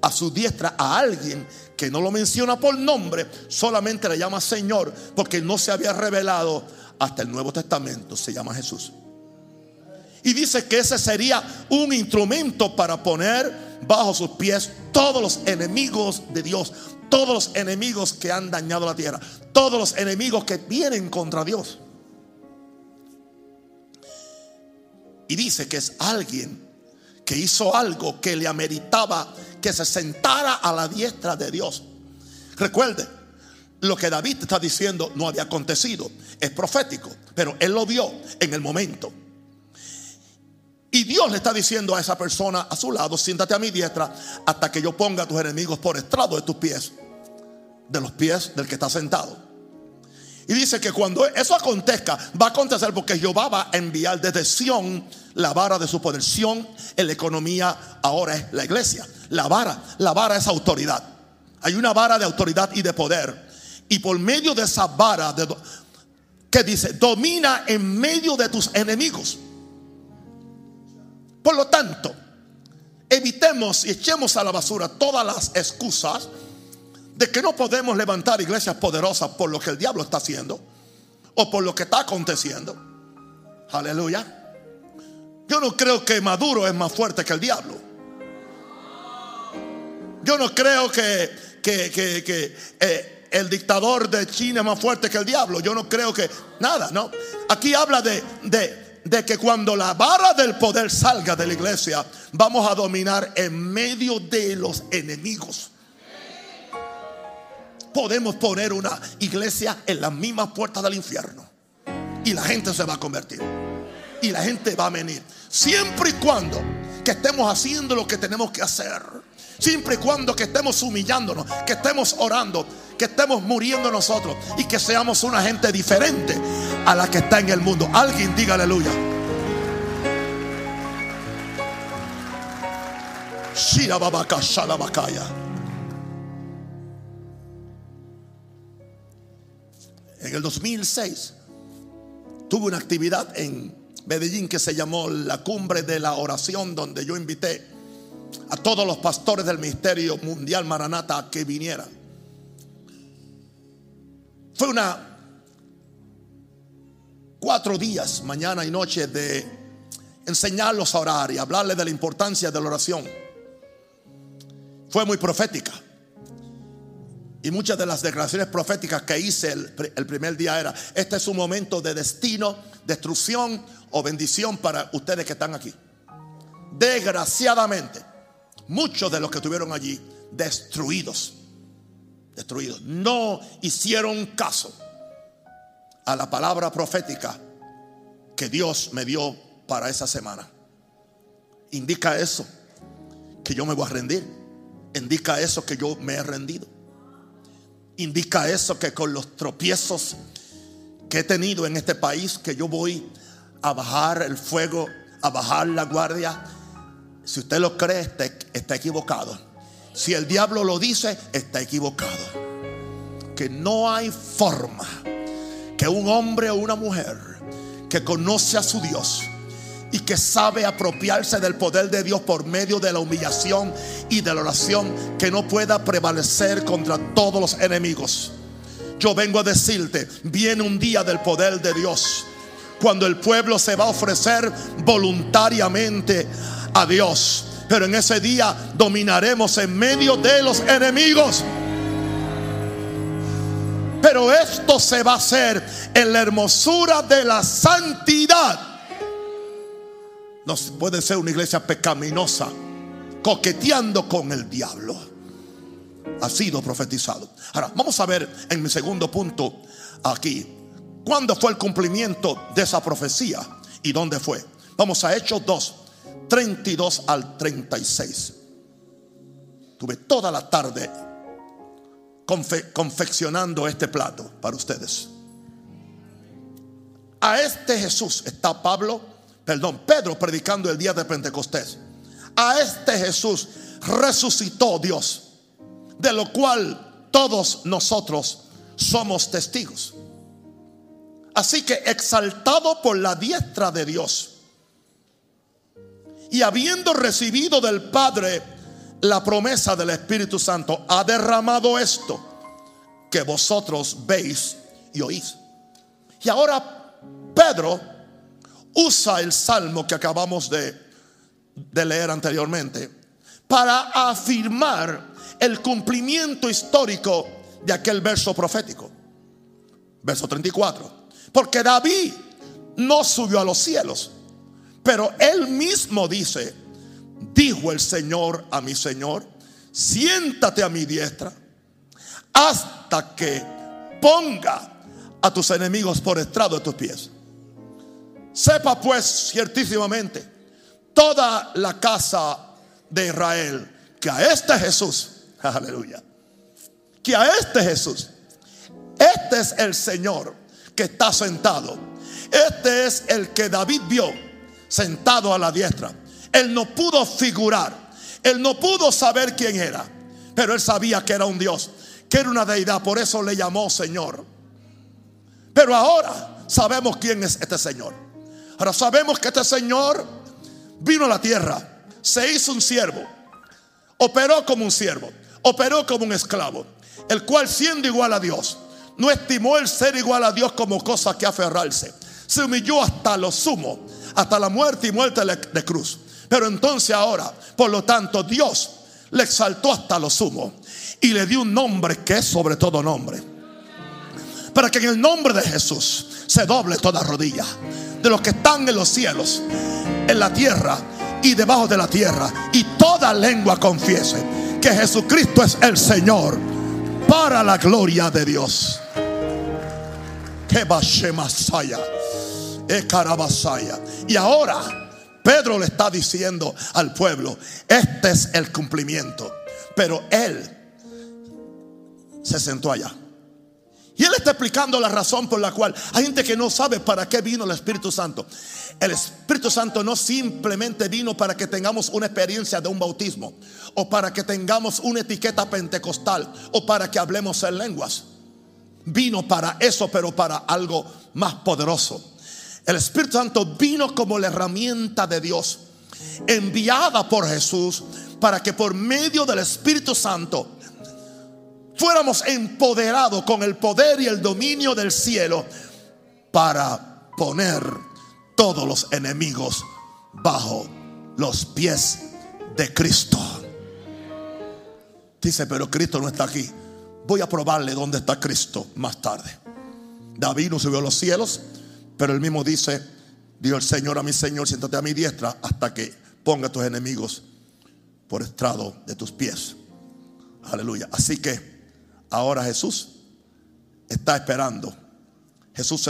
a su diestra a alguien que no lo menciona por nombre, solamente le llama Señor, porque no se había revelado hasta el Nuevo Testamento, se llama Jesús. Y dice que ese sería un instrumento para poner bajo sus pies todos los enemigos de Dios, todos los enemigos que han dañado la tierra, todos los enemigos que vienen contra Dios. Y dice que es alguien que hizo algo que le ameritaba que se sentara a la diestra de Dios. Recuerde, lo que David está diciendo no había acontecido, es profético, pero él lo vio en el momento. Y Dios le está diciendo a esa persona a su lado, siéntate a mi diestra hasta que yo ponga a tus enemigos por estrado de tus pies, de los pies del que está sentado. Y dice que cuando eso acontezca, va a acontecer porque Jehová va a enviar desde Sión la vara de su poder. Sión en la economía ahora es la iglesia. La vara, la vara es autoridad. Hay una vara de autoridad y de poder. Y por medio de esa vara, que dice, domina en medio de tus enemigos. Por lo tanto, evitemos y echemos a la basura todas las excusas de que no podemos levantar iglesias poderosas por lo que el diablo está haciendo o por lo que está aconteciendo. Aleluya. Yo no creo que Maduro es más fuerte que el diablo. Yo no creo que, que, eh, el dictador de China es más fuerte que el diablo. Yo no creo que nada, ¿no? Aquí habla de, de, de que cuando la vara del poder salga de la iglesia, vamos a dominar en medio de los enemigos podemos poner una iglesia en las mismas puertas del infierno. Y la gente se va a convertir. y la gente va a venir. Siempre y cuando que estemos haciendo lo que tenemos que hacer. Siempre y cuando que estemos humillándonos, que estemos orando, que estemos muriendo nosotros y que seamos una gente diferente a la que está en el mundo. Alguien diga aleluya. En el 2006 tuve una actividad en Medellín que se llamó la cumbre de la oración donde yo invité a todos los pastores del Ministerio Mundial Maranata que vinieran. Fue una cuatro días, mañana y noche, de enseñarlos a orar y hablarles de la importancia de la oración. Fue muy profética. Y muchas de las declaraciones proféticas que hice el, el, primer día era, este es un momento de destino, destrucción o bendición para ustedes que están aquí. Desgraciadamente, muchos de los que estuvieron allí destruidos, destruidos, no hicieron caso a la palabra profética que Dios me dio para esa semana. Indica eso, que yo me voy a rendir. Indica eso que yo me he rendido. Indica eso que con los tropiezos que he tenido en este país, que yo voy a bajar el fuego, a bajar la guardia. Si usted lo cree, está, está equivocado. Si el diablo lo dice, está equivocado. Que no hay forma que un hombre o una mujer que conoce a su Dios y que sabe apropiarse del poder de Dios por medio de la humillación y de la oración, que no pueda prevalecer contra todos los enemigos. Yo vengo a decirte, viene un día del poder de Dios cuando el pueblo se va a ofrecer voluntariamente a Dios. Pero en ese día dominaremos en medio de los enemigos. Pero esto se va a hacer en la hermosura de la santidad. No puede ser una iglesia pecaminosa, coqueteando con el diablo. Ha sido profetizado. Ahora, vamos a ver en mi segundo punto aquí ¿Cuándo fue el cumplimiento de esa profecía? ¿Y dónde fue? Vamos a Hechos 2, 32 al 36. Tuve toda la tarde confeccionando este plato para ustedes. A este Jesús está Pablo, perdón, Pedro predicando el día de Pentecostés. A este Jesús resucitó Dios, de lo cual todos nosotros somos testigos. Así que exaltado por la diestra de Dios y habiendo recibido del Padre la promesa del Espíritu Santo, ha derramado esto que vosotros veis y oís. Y ahora Pedro usa el salmo que acabamos de, de leer anteriormente para afirmar el cumplimiento histórico de aquel verso profético. Verso 34. Porque David no subió a los cielos. Pero él mismo dice, dijo el Señor a mi Señor, siéntate a mi diestra hasta que ponga a tus enemigos por estrado de tus pies. Sepa pues ciertísimamente toda la casa de Israel que a este Jesús, aleluya, que a este Jesús, este es el Señor que está sentado. Este es el que David vio sentado a la diestra. Él no pudo figurar, él no pudo saber quién era, pero él sabía que era un Dios, que era una deidad, por eso le llamó Señor. Pero ahora sabemos quién es este Señor. Ahora sabemos que este Señor vino a la tierra, se hizo un siervo, operó como un siervo, operó como un esclavo, el cual siendo igual a Dios, no estimó el ser igual a Dios como cosa que aferrarse. Se humilló hasta lo sumo, hasta la muerte y muerte de cruz. Pero entonces ahora, por lo tanto, Dios le exaltó hasta lo sumo y le dio un nombre que es sobre todo nombre. Para que en el nombre de Jesús se doble toda rodilla de los que están en los cielos, en la tierra y debajo de la tierra. Y toda lengua confiese que Jesucristo es el Señor para la gloria de Dios. Que Masaya. Es. Y ahora Pedro le está diciendo al pueblo, este es el cumplimiento. Pero él se sentó allá. Y él está explicando la razón por la cual hay gente que no sabe para qué vino el Espíritu Santo. El Espíritu Santo no simplemente vino para que tengamos una experiencia de un bautismo o para que tengamos una etiqueta pentecostal o para que hablemos en lenguas. Vino para eso, pero para algo más poderoso. El Espíritu Santo vino como la herramienta de Dios, enviada por Jesús para que por medio del Espíritu Santo fuéramos empoderados con el poder y el dominio del cielo para poner todos los enemigos bajo los pies de Cristo. Dice, pero Cristo no está aquí. Voy a probarle dónde está Cristo más tarde. David no subió a los cielos, pero él mismo dice, dijo el Señor a mi Señor, siéntate a mi diestra hasta que ponga a tus enemigos por estrado de tus pies. Aleluya. Así que ahora Jesús está esperando. Jesús,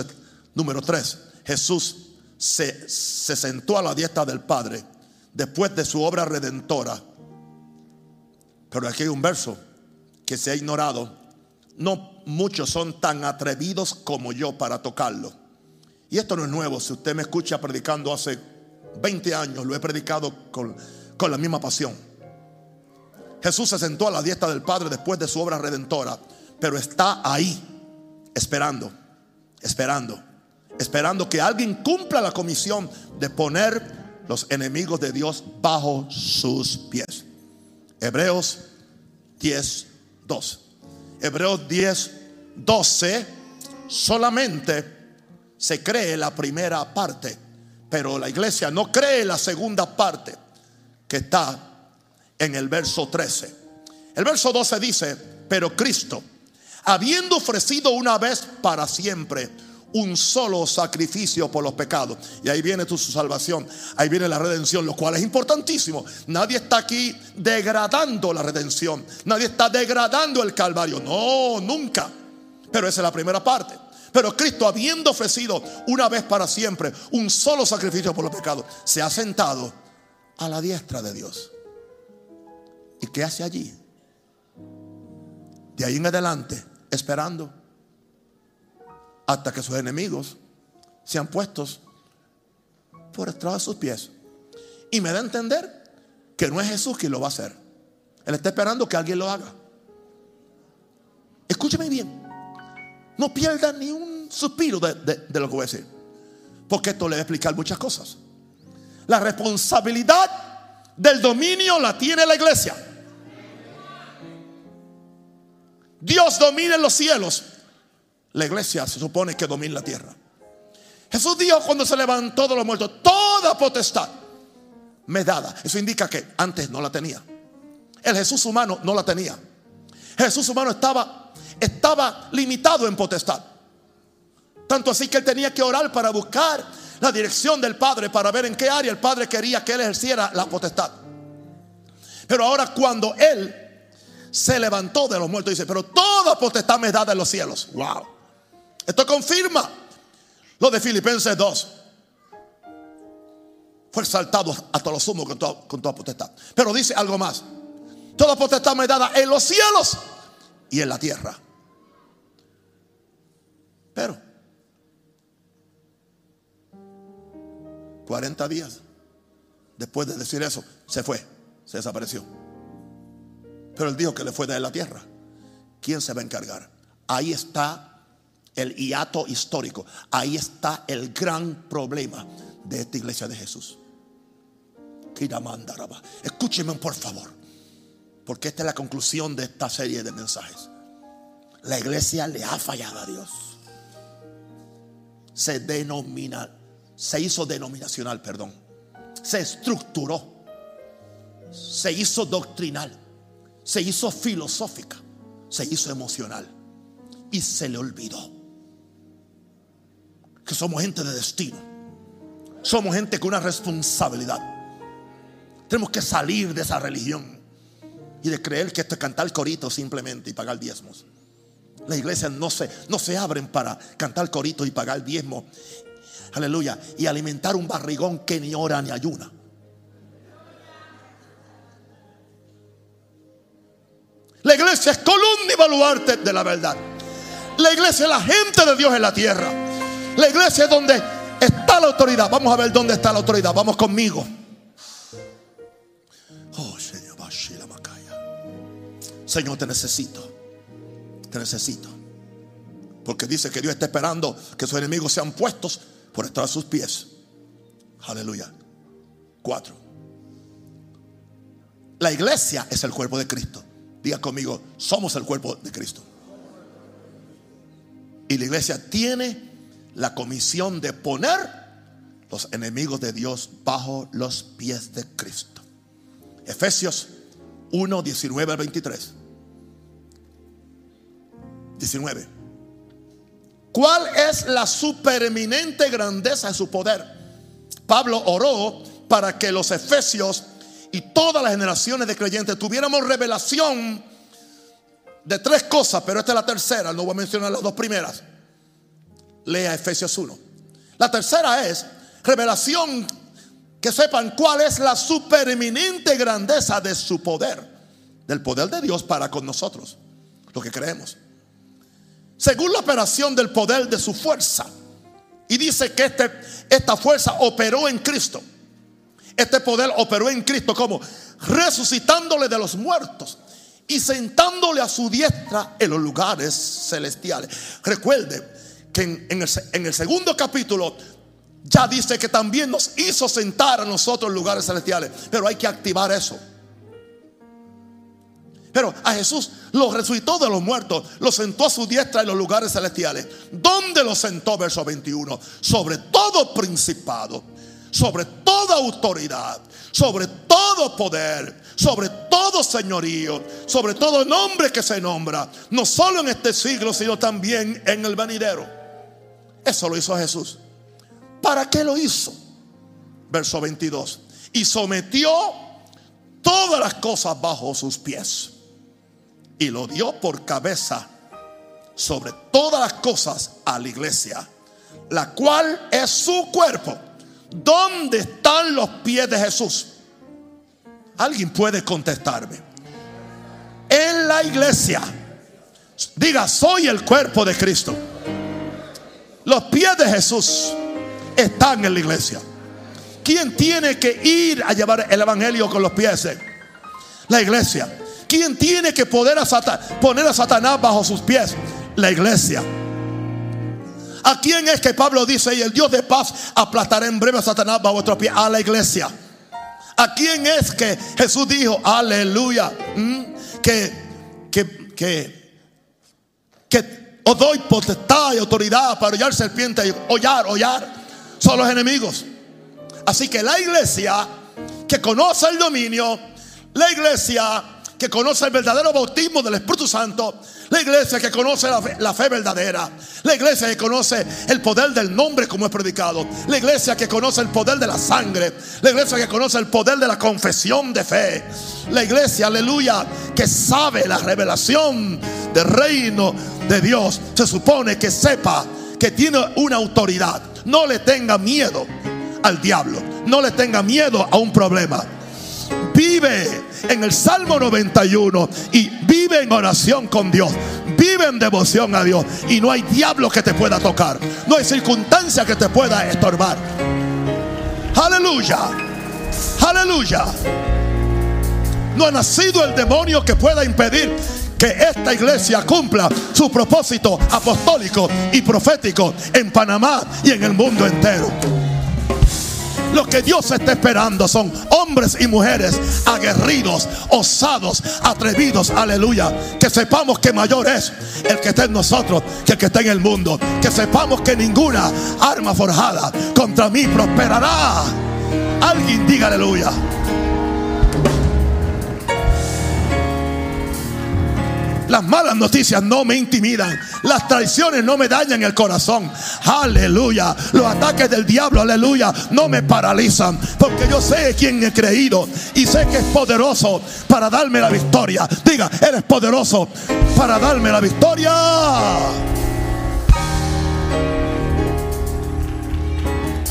número tres, Jesús se, se sentó a la diestra del Padre después de su obra redentora. Pero aquí hay un verso que se ha ignorado. No muchos son tan atrevidos como yo para tocarlo. Y esto no es nuevo. Si usted me escucha predicando hace 20 años, lo he predicado con, con la misma pasión. Jesús se sentó a la diestra del Padre después de su obra redentora, pero está ahí, esperando, esperando, esperando que alguien cumpla la comisión de poner los enemigos de Dios bajo sus pies. Hebreos 10, 2. Hebreos 10, 12 solamente se cree la primera parte, pero la iglesia no cree la segunda parte que está en el verso 13. El verso 12 dice, pero Cristo, habiendo ofrecido una vez para siempre un solo sacrificio por los pecados. Y ahí viene tu salvación, ahí viene la redención, lo cual es importantísimo. Nadie está aquí degradando la redención, nadie está degradando el Calvario, no, nunca. Pero esa es la primera parte. Pero Cristo, habiendo ofrecido una vez para siempre un solo sacrificio por los pecados, se ha sentado a la diestra de Dios. ¿Y qué hace allí? De ahí en adelante, esperando hasta que sus enemigos sean puestos por detrás de sus pies. Y me da a entender que no es Jesús quien lo va a hacer. Él está esperando que alguien lo haga. Escúcheme bien. No pierda ni un suspiro de, lo que voy a decir. Porque esto le va a explicar muchas cosas. La responsabilidad del dominio la tiene la iglesia. Dios domina los cielos. La iglesia se supone que domina la tierra. Jesús dijo cuando se levantó de los muertos, toda potestad me dada. Eso indica que antes no la tenía. El Jesús humano no la tenía. Jesús humano estaba estaba limitado en potestad. Tanto así que él tenía que orar para buscar la dirección del Padre para ver en qué área el Padre quería que él ejerciera la potestad. Pero ahora cuando él se levantó de los muertos, dice, pero toda potestad me es dada en los cielos. Wow. Esto confirma lo de Filipenses 2. Fue exaltado hasta los sumos con toda, con toda potestad. Pero dice algo más. Toda potestad me es dada en los cielos y en la tierra. Pero 40 días después de decir eso, se fue, se desapareció. Pero él dijo que le fue de la tierra. ¿Quién se va a encargar? Ahí está el hiato histórico. Ahí está el gran problema de esta iglesia de Jesús. Escúcheme por favor, porque esta es la conclusión de esta serie de mensajes. La iglesia le ha fallado a Dios se denomina, se hizo denominacional, perdón. Se estructuró. Se hizo doctrinal. Se hizo filosófica. Se hizo emocional. Y se le olvidó que somos gente de destino. Somos gente con una responsabilidad. Tenemos que salir de esa religión y de creer que esto es cantar corito simplemente y pagar diezmos. Las iglesias no se, no se abren para cantar corito y pagar diezmo. Aleluya. Y alimentar un barrigón que ni ora ni ayuna. La iglesia es columna y baluarte de la verdad. La iglesia es la gente de Dios en la tierra. La iglesia es donde está la autoridad. Vamos a ver dónde está la autoridad. Vamos conmigo. Oh, Señor, Señor, te necesito. Te necesito. Porque dice que Dios está esperando que sus enemigos sean puestos por estar a sus pies. Aleluya. Cuatro. La iglesia es el cuerpo de Cristo. Diga conmigo, somos el cuerpo de Cristo. Y la iglesia tiene la comisión de poner los enemigos de Dios bajo los pies de Cristo. Efesios 1, 19 al 23. 19. ¿Cuál es la supereminente grandeza de su poder? Pablo oró para que los efesios y todas las generaciones de creyentes tuviéramos revelación de tres cosas, pero esta es la tercera, no voy a mencionar las dos primeras. Lea Efesios 1. La tercera es revelación que sepan cuál es la supereminente grandeza de su poder, del poder de Dios para con nosotros, lo que creemos. Según la operación del poder de su fuerza. Y dice que este, esta fuerza operó en Cristo este poder operó en Cristo como resucitándole de los muertos y sentándole a su diestra en los lugares celestiales. Recuerde que en, el, en el segundo capítulo ya dice que también nos hizo sentar a nosotros en lugares celestiales, pero hay que activar eso. Pero a Jesús lo resucitó de los muertos, lo sentó a su diestra en los lugares celestiales. ¿Dónde lo sentó? Verso 21. Sobre todo principado sobre toda autoridad, sobre todo poder, sobre todo señorío, sobre todo nombre que se nombra, no solo en este siglo, sino también en el venidero. Eso lo hizo Jesús. ¿Para qué lo hizo? Verso 22. Y sometió todas las cosas bajo sus pies. Y lo dio por cabeza sobre todas las cosas a la iglesia, la cual es su cuerpo ¿Dónde están los pies de Jesús? Alguien puede contestarme. En la iglesia. Diga, soy el cuerpo de Cristo. Los pies de Jesús están en la iglesia. ¿Quién tiene que ir a llevar el evangelio con los pies? La iglesia. ¿Quién tiene que poder poner a Satanás bajo sus pies? La iglesia. ¿A quién es que Pablo dice, y el Dios de paz aplastará en breve a Satanás bajo vuestro pie? A la iglesia. ¿A quién es que Jesús dijo, aleluya, mm, que, que, que, que os doy potestad y autoridad para hollar serpientes y hollar, hollar? Son los enemigos. Así que la iglesia que conoce el dominio, la iglesia que conoce el verdadero bautismo del Espíritu Santo, la iglesia que conoce la fe, verdadera, la iglesia que conoce el poder del nombre como es predicado, la iglesia que conoce el poder de la sangre, la iglesia que conoce el poder de la confesión de fe, la iglesia, aleluya, que sabe la revelación del reino de Dios, se supone que sepa que tiene una autoridad. No le tenga miedo al diablo, no le tenga miedo a un problema vive en el Salmo 91 y vive en oración con Dios. Vive en devoción a Dios. Y no hay diablo que te pueda tocar. No hay circunstancia que te pueda estorbar. Aleluya. Aleluya. No ha nacido el demonio que pueda impedir que esta iglesia cumpla su propósito apostólico y profético en Panamá y en el mundo entero. Lo que Dios está esperando son hombres y mujeres aguerridos, osados, atrevidos. Aleluya. Que sepamos que mayor es el que está en nosotros que el que está en el mundo. Que sepamos que ninguna arma forjada contra mí prosperará. Alguien diga aleluya. Las malas noticias no me intimidan. Las traiciones no me dañan el corazón. Aleluya. Los ataques del diablo, aleluya, no me paralizan. Porque yo sé quién he creído. Y sé que es poderoso para darme la victoria. Diga, eres poderoso para darme la victoria.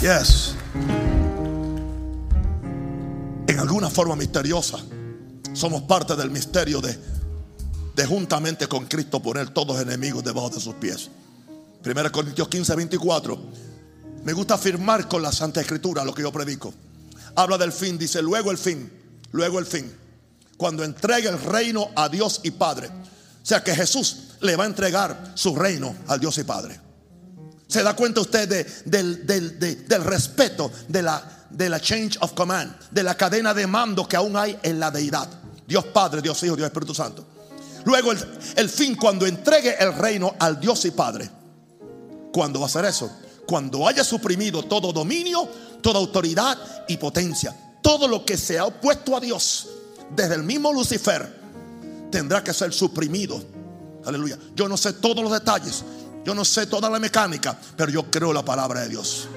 Yes. En alguna forma misteriosa, somos parte del misterio de, de juntamente con Cristo poner todos enemigos debajo de sus pies. 1 Corintios 15, 24. Me gusta afirmar con la Santa Escritura lo que yo predico. Habla del fin, dice, luego el fin, luego el fin. Cuando entregue el reino a Dios y Padre. O sea que Jesús le va a entregar su reino al Dios y Padre. ¿Se da cuenta usted del, del, respeto de la, de la change of command, de la cadena de mando que aún hay en la deidad? Dios Padre, Dios Hijo, Dios Espíritu Santo. Luego el, fin, cuando entregue el reino al Dios y Padre. ¿Cuándo va a ser eso? Cuando haya suprimido todo dominio, toda autoridad y potencia. Todo lo que se ha opuesto a Dios, desde el mismo Lucifer, tendrá que ser suprimido. Aleluya. Yo no sé todos los detalles. Yo no sé toda la mecánica, pero yo creo la palabra de Dios.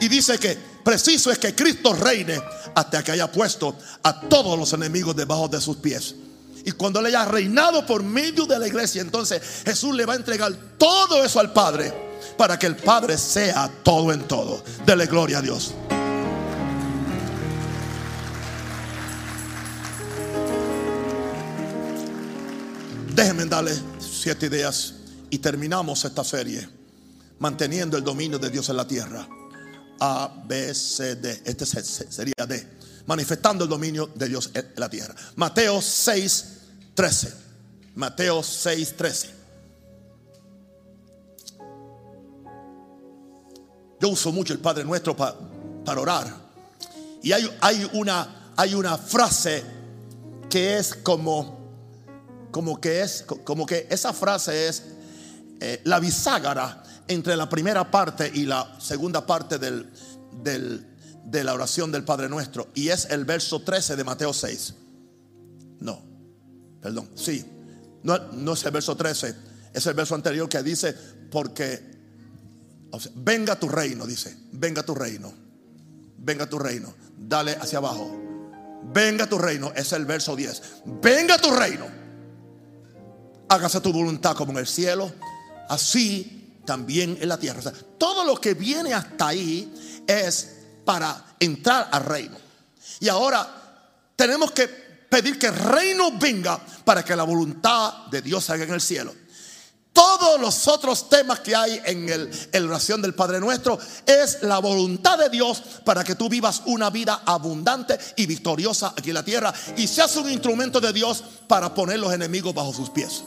Y dice que preciso es que Cristo reine hasta que haya puesto a todos los enemigos debajo de sus pies. Y cuando le haya reinado por medio de la iglesia, entonces Jesús le va a entregar todo eso al Padre para que el Padre sea todo en todo. Dele gloria a Dios. Déjenme darle siete ideas y terminamos esta serie manteniendo el dominio de Dios en la tierra. A, B, C, D. Este sería D. Manifestando el dominio de Dios en la tierra. Mateo 6, 13. Mateo 6, 13. Yo uso mucho el Padre Nuestro para orar. Y hay, una, hay una frase que es como, que es, como que esa frase es eh, la bisagra entre la primera parte y la segunda parte de la oración del Padre Nuestro. Y es el verso 13 de Mateo 6. No, perdón, sí. No, no es el verso 13, es el verso anterior que dice, porque venga tu reino, dice. Venga tu reino. Venga tu reino. Dale hacia abajo. Venga tu reino. Es el verso 10. Venga tu reino. Hágase tu voluntad como en el cielo. Así también en la tierra. todo lo que viene hasta ahí es para entrar al reino. Y ahora tenemos que pedir que el reino venga para que la voluntad de Dios haga en el cielo todos los otros temas que hay en, el, la oración del Padre Nuestro es la voluntad de Dios para que tú vivas una vida abundante y victoriosa aquí en la tierra y seas un instrumento de Dios para poner los enemigos bajo sus pies.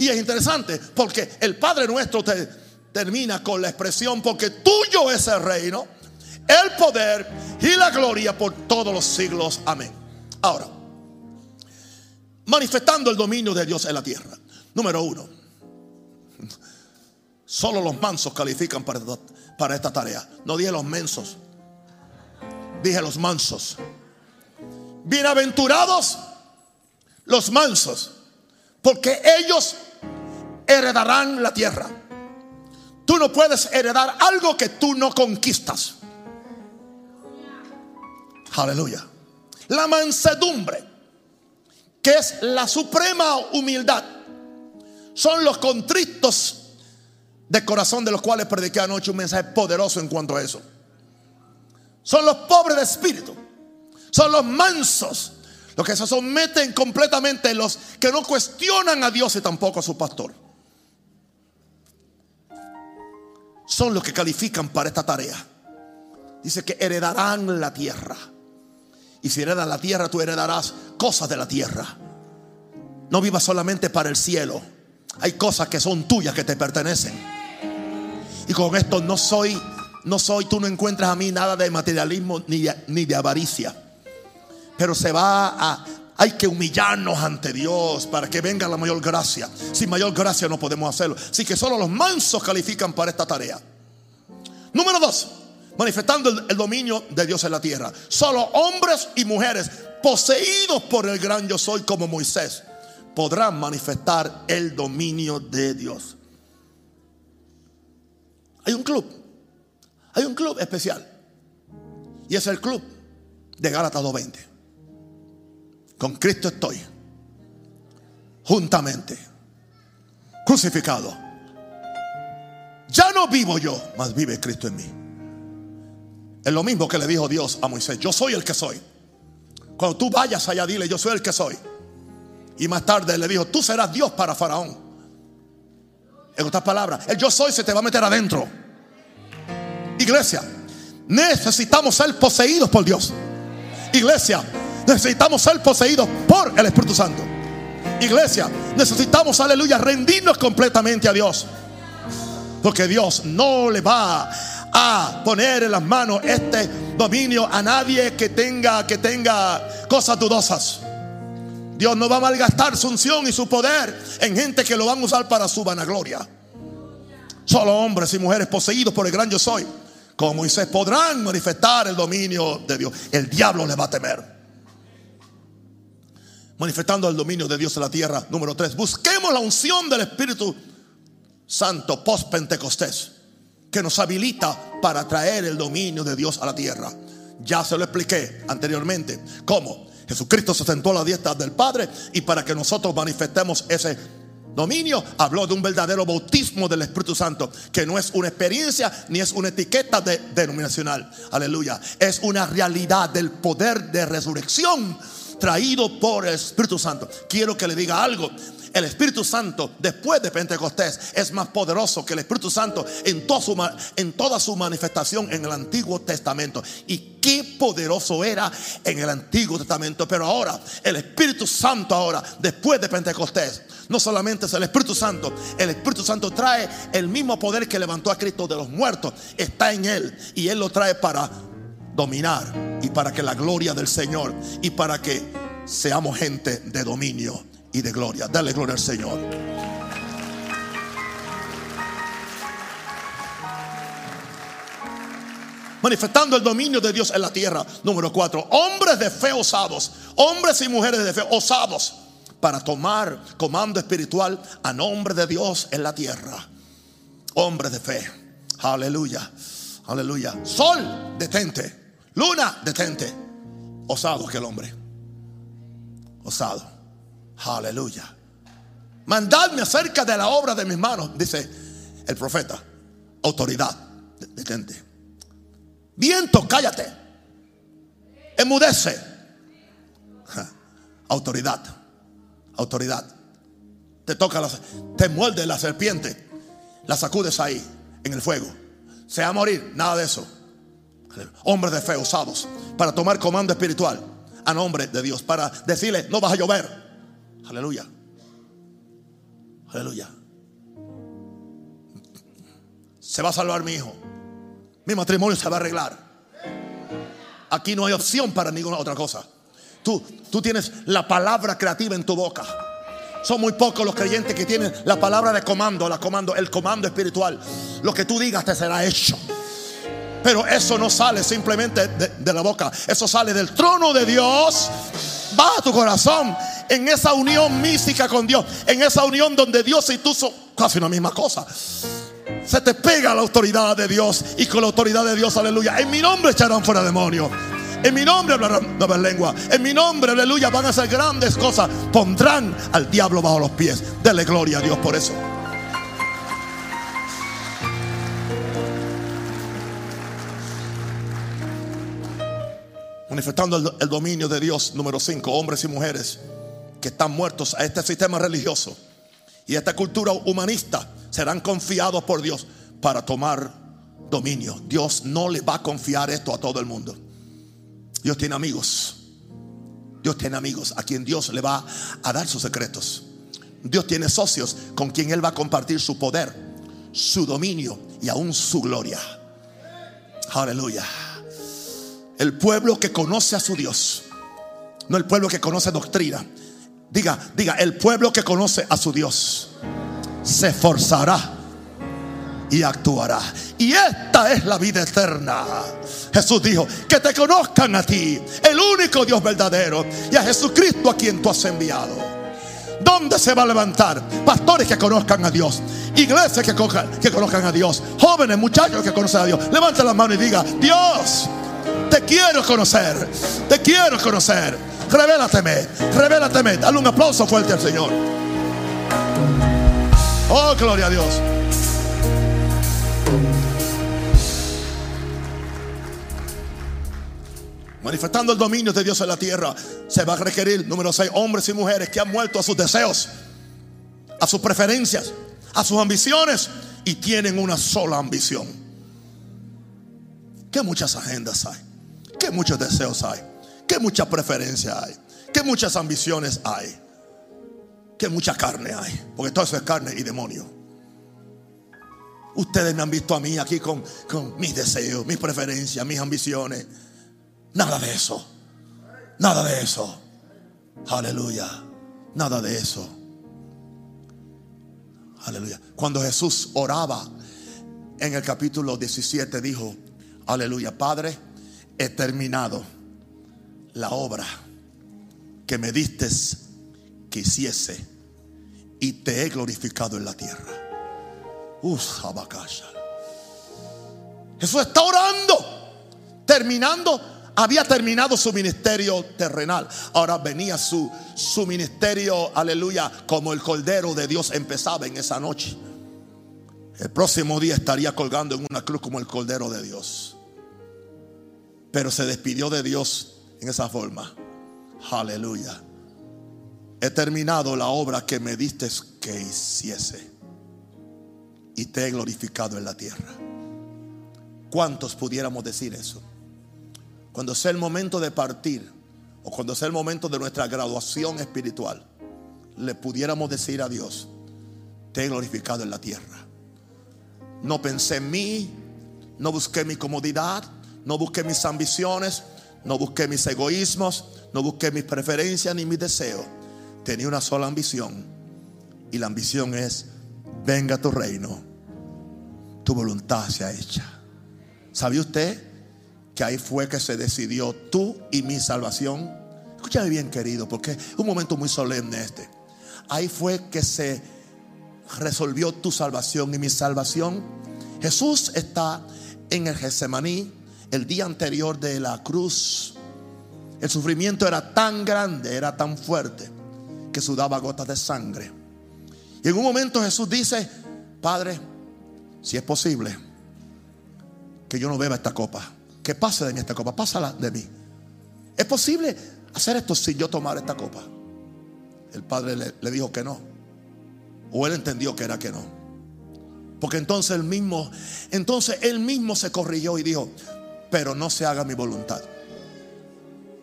Y es interesante porque el Padre Nuestro te termina con la expresión porque tuyo es el reino, el poder y la gloria por todos los siglos. Amén. Ahora manifestando el dominio de Dios en la tierra. Número uno, solo los mansos califican para, para esta tarea. No dije los mensos, dije los mansos. Bienaventurados los mansos, porque ellos heredarán la tierra. Tú no puedes heredar algo que tú no conquistas. Aleluya. La mansedumbre que es la suprema humildad. Son los contritos de corazón de los cuales prediqué anoche un mensaje poderoso en cuanto a eso. Son los pobres de espíritu. Son los mansos. Los que se someten completamente. Los que no cuestionan a Dios y tampoco a su pastor. Son los que califican para esta tarea. Dice que heredarán la tierra. Y si heredas la tierra, tú heredarás cosas de la tierra. No vivas solamente para el cielo. Hay cosas que son tuyas, que te pertenecen. Y con esto no soy, no soy, tú no encuentras a mí nada de materialismo ni de, ni de avaricia. Pero se va a, hay que humillarnos ante Dios para que venga la mayor gracia. Sin mayor gracia no podemos hacerlo. Así que solo los mansos califican para esta tarea. Número dos manifestando el, dominio de Dios en la tierra. Solo hombres y mujeres poseídos por el gran yo soy como Moisés podrán manifestar el dominio de Dios. Hay un club, hay un club especial y es el club de Gálatas 2.20. Con Cristo estoy juntamente crucificado Ya no vivo yo, mas vive Cristo en mí. Es lo mismo que le dijo Dios a Moisés. Yo soy el que soy. Cuando tú vayas allá, dile, yo soy el que soy. Y más tarde le dijo, tú serás Dios para Faraón. En otras palabras, el yo soy se te va a meter adentro. Iglesia, necesitamos ser poseídos por Dios. Iglesia, necesitamos ser poseídos por el Espíritu Santo. Iglesia, necesitamos, aleluya, rendirnos completamente a Dios. Porque Dios no le va a poner en las manos este dominio a nadie que tenga que tenga cosas dudosas. Dios no va a malgastar su unción y su poder en gente que lo van a usar para su vanagloria. Solo hombres y mujeres poseídos por el gran yo soy, como Moisés, podrán manifestar el dominio de Dios. El diablo le va a temer. Manifestando el dominio de Dios en la tierra. Número 3. Busquemos la unción del Espíritu Santo post Pentecostés que nos habilita para traer el dominio de Dios a la tierra. Ya se lo expliqué anteriormente. ¿Cómo? Jesucristo se sentó a la diestra del Padre y para que nosotros manifestemos ese dominio, habló de un verdadero bautismo del Espíritu Santo, que no es una experiencia ni es una etiqueta denominacional. Aleluya. Es una realidad del poder de resurrección traído por el Espíritu Santo. Quiero que le diga algo. El Espíritu Santo después de Pentecostés es más poderoso que el Espíritu Santo en toda su, manifestación en el Antiguo Testamento. Y qué poderoso era en el Antiguo Testamento. Pero ahora, el Espíritu Santo ahora, después de Pentecostés, no solamente es el Espíritu Santo, el Espíritu Santo trae el mismo poder que levantó a Cristo de los muertos. Está en Él y Él lo trae para dominar y para que la gloria del Señor y para que seamos gente de dominio y de gloria. Dale gloria al Señor. Manifestando el dominio de Dios en la tierra. Número cuatro. Hombres de fe osados. Hombres y mujeres de fe osados. Para tomar comando espiritual a nombre de Dios en la tierra. Hombres de fe. Aleluya. Aleluya. Sol, detente. Luna, detente. Osado que el hombre. Osado. Aleluya. Mandadme acerca de la obra de mis manos, dice el profeta. Autoridad. Detente. Viento, cállate. Emudece. Autoridad. Autoridad. Te toca, la, te muerde la serpiente. La sacudes ahí, en el fuego. Se va a morir. Nada de eso. Hombres de fe usados para tomar comando espiritual a nombre de Dios. Para decirle, no vas a llover. Aleluya. Aleluya. Se va a salvar mi hijo. Mi matrimonio se va a arreglar. Aquí no hay opción para ninguna otra cosa. Tú, tú tienes la palabra creativa en tu boca. Son muy pocos los creyentes que tienen la palabra de comando, la comando, el comando espiritual. Lo que tú digas te será hecho. Pero eso no sale simplemente de, de la boca. Eso sale del trono de Dios. Va a tu corazón en esa unión mística con Dios, en esa unión donde Dios y tú son casi una misma cosa. Se te pega la autoridad de Dios y con la autoridad de Dios, aleluya. En mi nombre echarán fuera demonios. En mi nombre hablarán nuevas lengua. En mi nombre, aleluya, van a hacer grandes cosas. Pondrán al diablo bajo los pies. Dele gloria a Dios por eso. Manifestando el, el dominio de Dios, número 5, hombres y mujeres que están muertos a este sistema religioso y a esta cultura humanista serán confiados por Dios para tomar dominio. Dios no le va a confiar esto a todo el mundo. Dios tiene amigos. Dios tiene amigos a quien Dios le va a dar sus secretos. Dios tiene socios con quien Él va a compartir su poder, su dominio y aún su gloria. Aleluya. El pueblo que conoce a su Dios, no el pueblo que conoce doctrina, Diga, diga, el pueblo que conoce a su Dios se esforzará y actuará. Y esta es la vida eterna. Jesús dijo, que te conozcan a ti, el único Dios verdadero, y a Jesucristo a quien tú has enviado. ¿Dónde se va a levantar? Pastores que conozcan a Dios, iglesias que, que conozcan a Dios, jóvenes, muchachos que conocen a Dios. Levanta la mano y diga, Dios, te quiero conocer, te quiero conocer. Revélateme, revélateme. Dale un aplauso fuerte al Señor. Oh, gloria a Dios. Manifestando el dominio de Dios en la tierra, se va a requerir, número 6, hombres y mujeres que han muerto a sus deseos, a sus preferencias, a sus ambiciones y tienen una sola ambición. Que muchas agendas hay, que muchos deseos hay. ¿Qué mucha preferencia hay? ¿Qué muchas ambiciones hay? ¿Qué mucha carne hay? Porque todo eso es carne y demonio. Ustedes me han visto a mí aquí con, con mis deseos, mis preferencias, mis ambiciones. Nada de eso. Nada de eso. Aleluya. Nada de eso. Aleluya. Cuando Jesús oraba en el capítulo 17 dijo, aleluya, Padre, he terminado la obra que me diste que hiciese y te he glorificado en la tierra. Jesús está orando, terminando había terminado su ministerio terrenal. Ahora venía su, su ministerio, aleluya, como el Cordero de Dios empezaba en esa noche. El próximo día estaría colgando en una cruz como el Cordero de Dios. Pero se despidió de Dios en esa forma. Aleluya. He terminado la obra que me diste que hiciese. Y te he glorificado en la tierra. ¿Cuántos pudiéramos decir eso? cuando sea el momento de partir o cuando sea el momento de nuestra graduación espiritual, le pudiéramos decir a Dios, te he glorificado en la tierra. No pensé en mí, no busqué mi comodidad, no busqué mis ambiciones, no busqué mis egoísmos, no busqué mis preferencias ni mis deseos. Tenía una sola ambición y la ambición es, venga tu reino, tu voluntad sea hecha. ¿Sabía usted? que ahí fue que se decidió tú y mi salvación. Escúchame bien, querido, porque es un momento muy solemne este. Ahí fue que se resolvió tu salvación y mi salvación. Jesús está en el Getsemaní el día anterior de la cruz. El sufrimiento era tan grande, era tan fuerte, que sudaba gotas de sangre. Y en un momento Jesús dice, Padre, si es posible, que yo no beba esta copa que pase de mí esta copa, pásala de mí. ¿Es posible hacer esto sin yo tomar esta copa? El padre le, dijo que no. O él entendió que era que no. Porque entonces él mismo, entonces él mismo se corrigió y dijo, pero no se haga mi voluntad,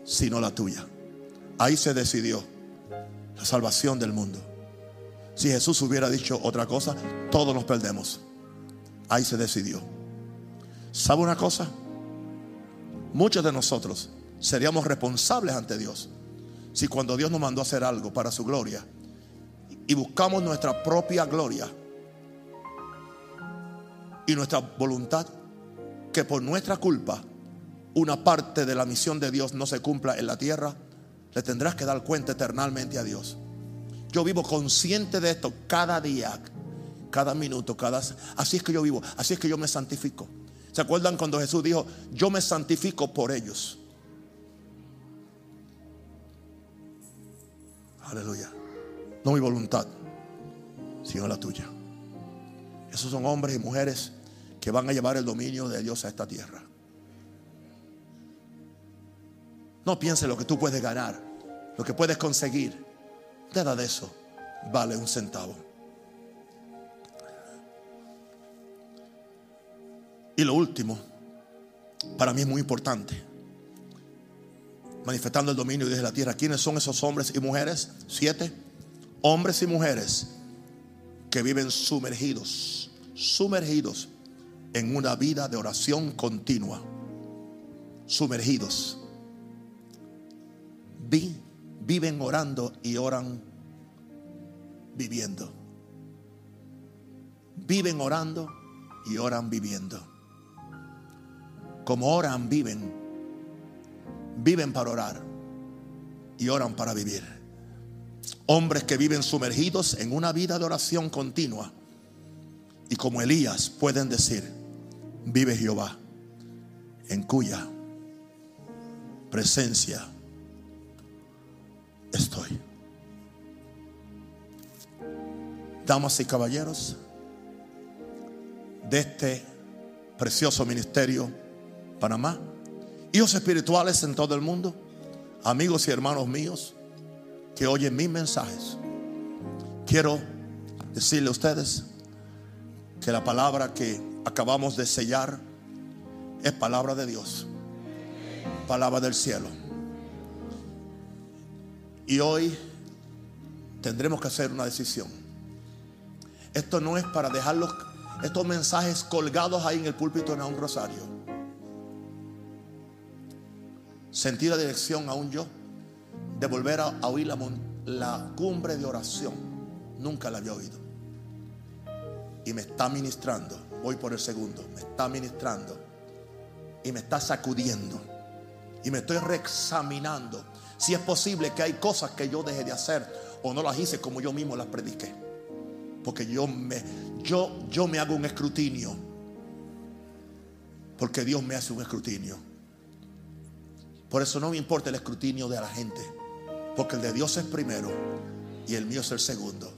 sino la tuya. Ahí se decidió la salvación del mundo. Si Jesús hubiera dicho otra cosa, todos nos perdemos. Ahí se decidió. ¿Sabe una cosa? muchos de nosotros seríamos responsables ante Dios si cuando Dios nos mandó a hacer algo para su gloria y buscamos nuestra propia gloria y nuestra voluntad, que por nuestra culpa una parte de la misión de Dios no se cumpla en la tierra, le tendrás que dar cuenta eternamente a Dios. Yo vivo consciente de esto cada día, cada minuto, cada... Así es que yo vivo, así es que yo me santifico. ¿Se acuerdan cuando Jesús dijo, yo me santifico por ellos? Aleluya. No mi voluntad, sino la tuya. Esos son hombres y mujeres que van a llevar el dominio de Dios a esta tierra. No piense lo que tú puedes ganar, lo que puedes conseguir. Nada de eso vale un centavo. Y lo último, para mí es muy importante, manifestando el dominio de la tierra. ¿Quiénes son esos hombres y mujeres? Siete. Hombres y mujeres que viven sumergidos, sumergidos en una vida de oración continua. Sumergidos. viven orando y oran viviendo. Viven orando y oran viviendo como oran, viven. Viven para orar y oran para vivir. Hombres que viven sumergidos en una vida de oración continua. Y como Elías pueden decir, vive Jehová, en cuya presencia estoy. Damas y caballeros, de este precioso ministerio Panamá hijos espirituales en todo el mundo, amigos y hermanos míos que oyen mis mensajes, quiero decirle a ustedes que la palabra que acabamos de sellar es palabra de Dios, palabra del cielo. Y hoy tendremos que hacer una decisión. Esto no es para dejar estos mensajes colgados ahí en el púlpito en un rosario. Sentir la dirección aún yo de volver a, oír la, la cumbre de oración. Nunca la había oído. Y me está ministrando. Voy por el segundo. Me está ministrando. Y me está sacudiendo. Y me estoy reexaminando si es posible que hay cosas que yo dejé de hacer o no las hice como yo mismo las prediqué. Porque yo me, yo, yo me hago un escrutinio. Porque Dios me hace un escrutinio. Por eso no me importa el escrutinio de la gente. Porque el de Dios es primero y el mío es el segundo.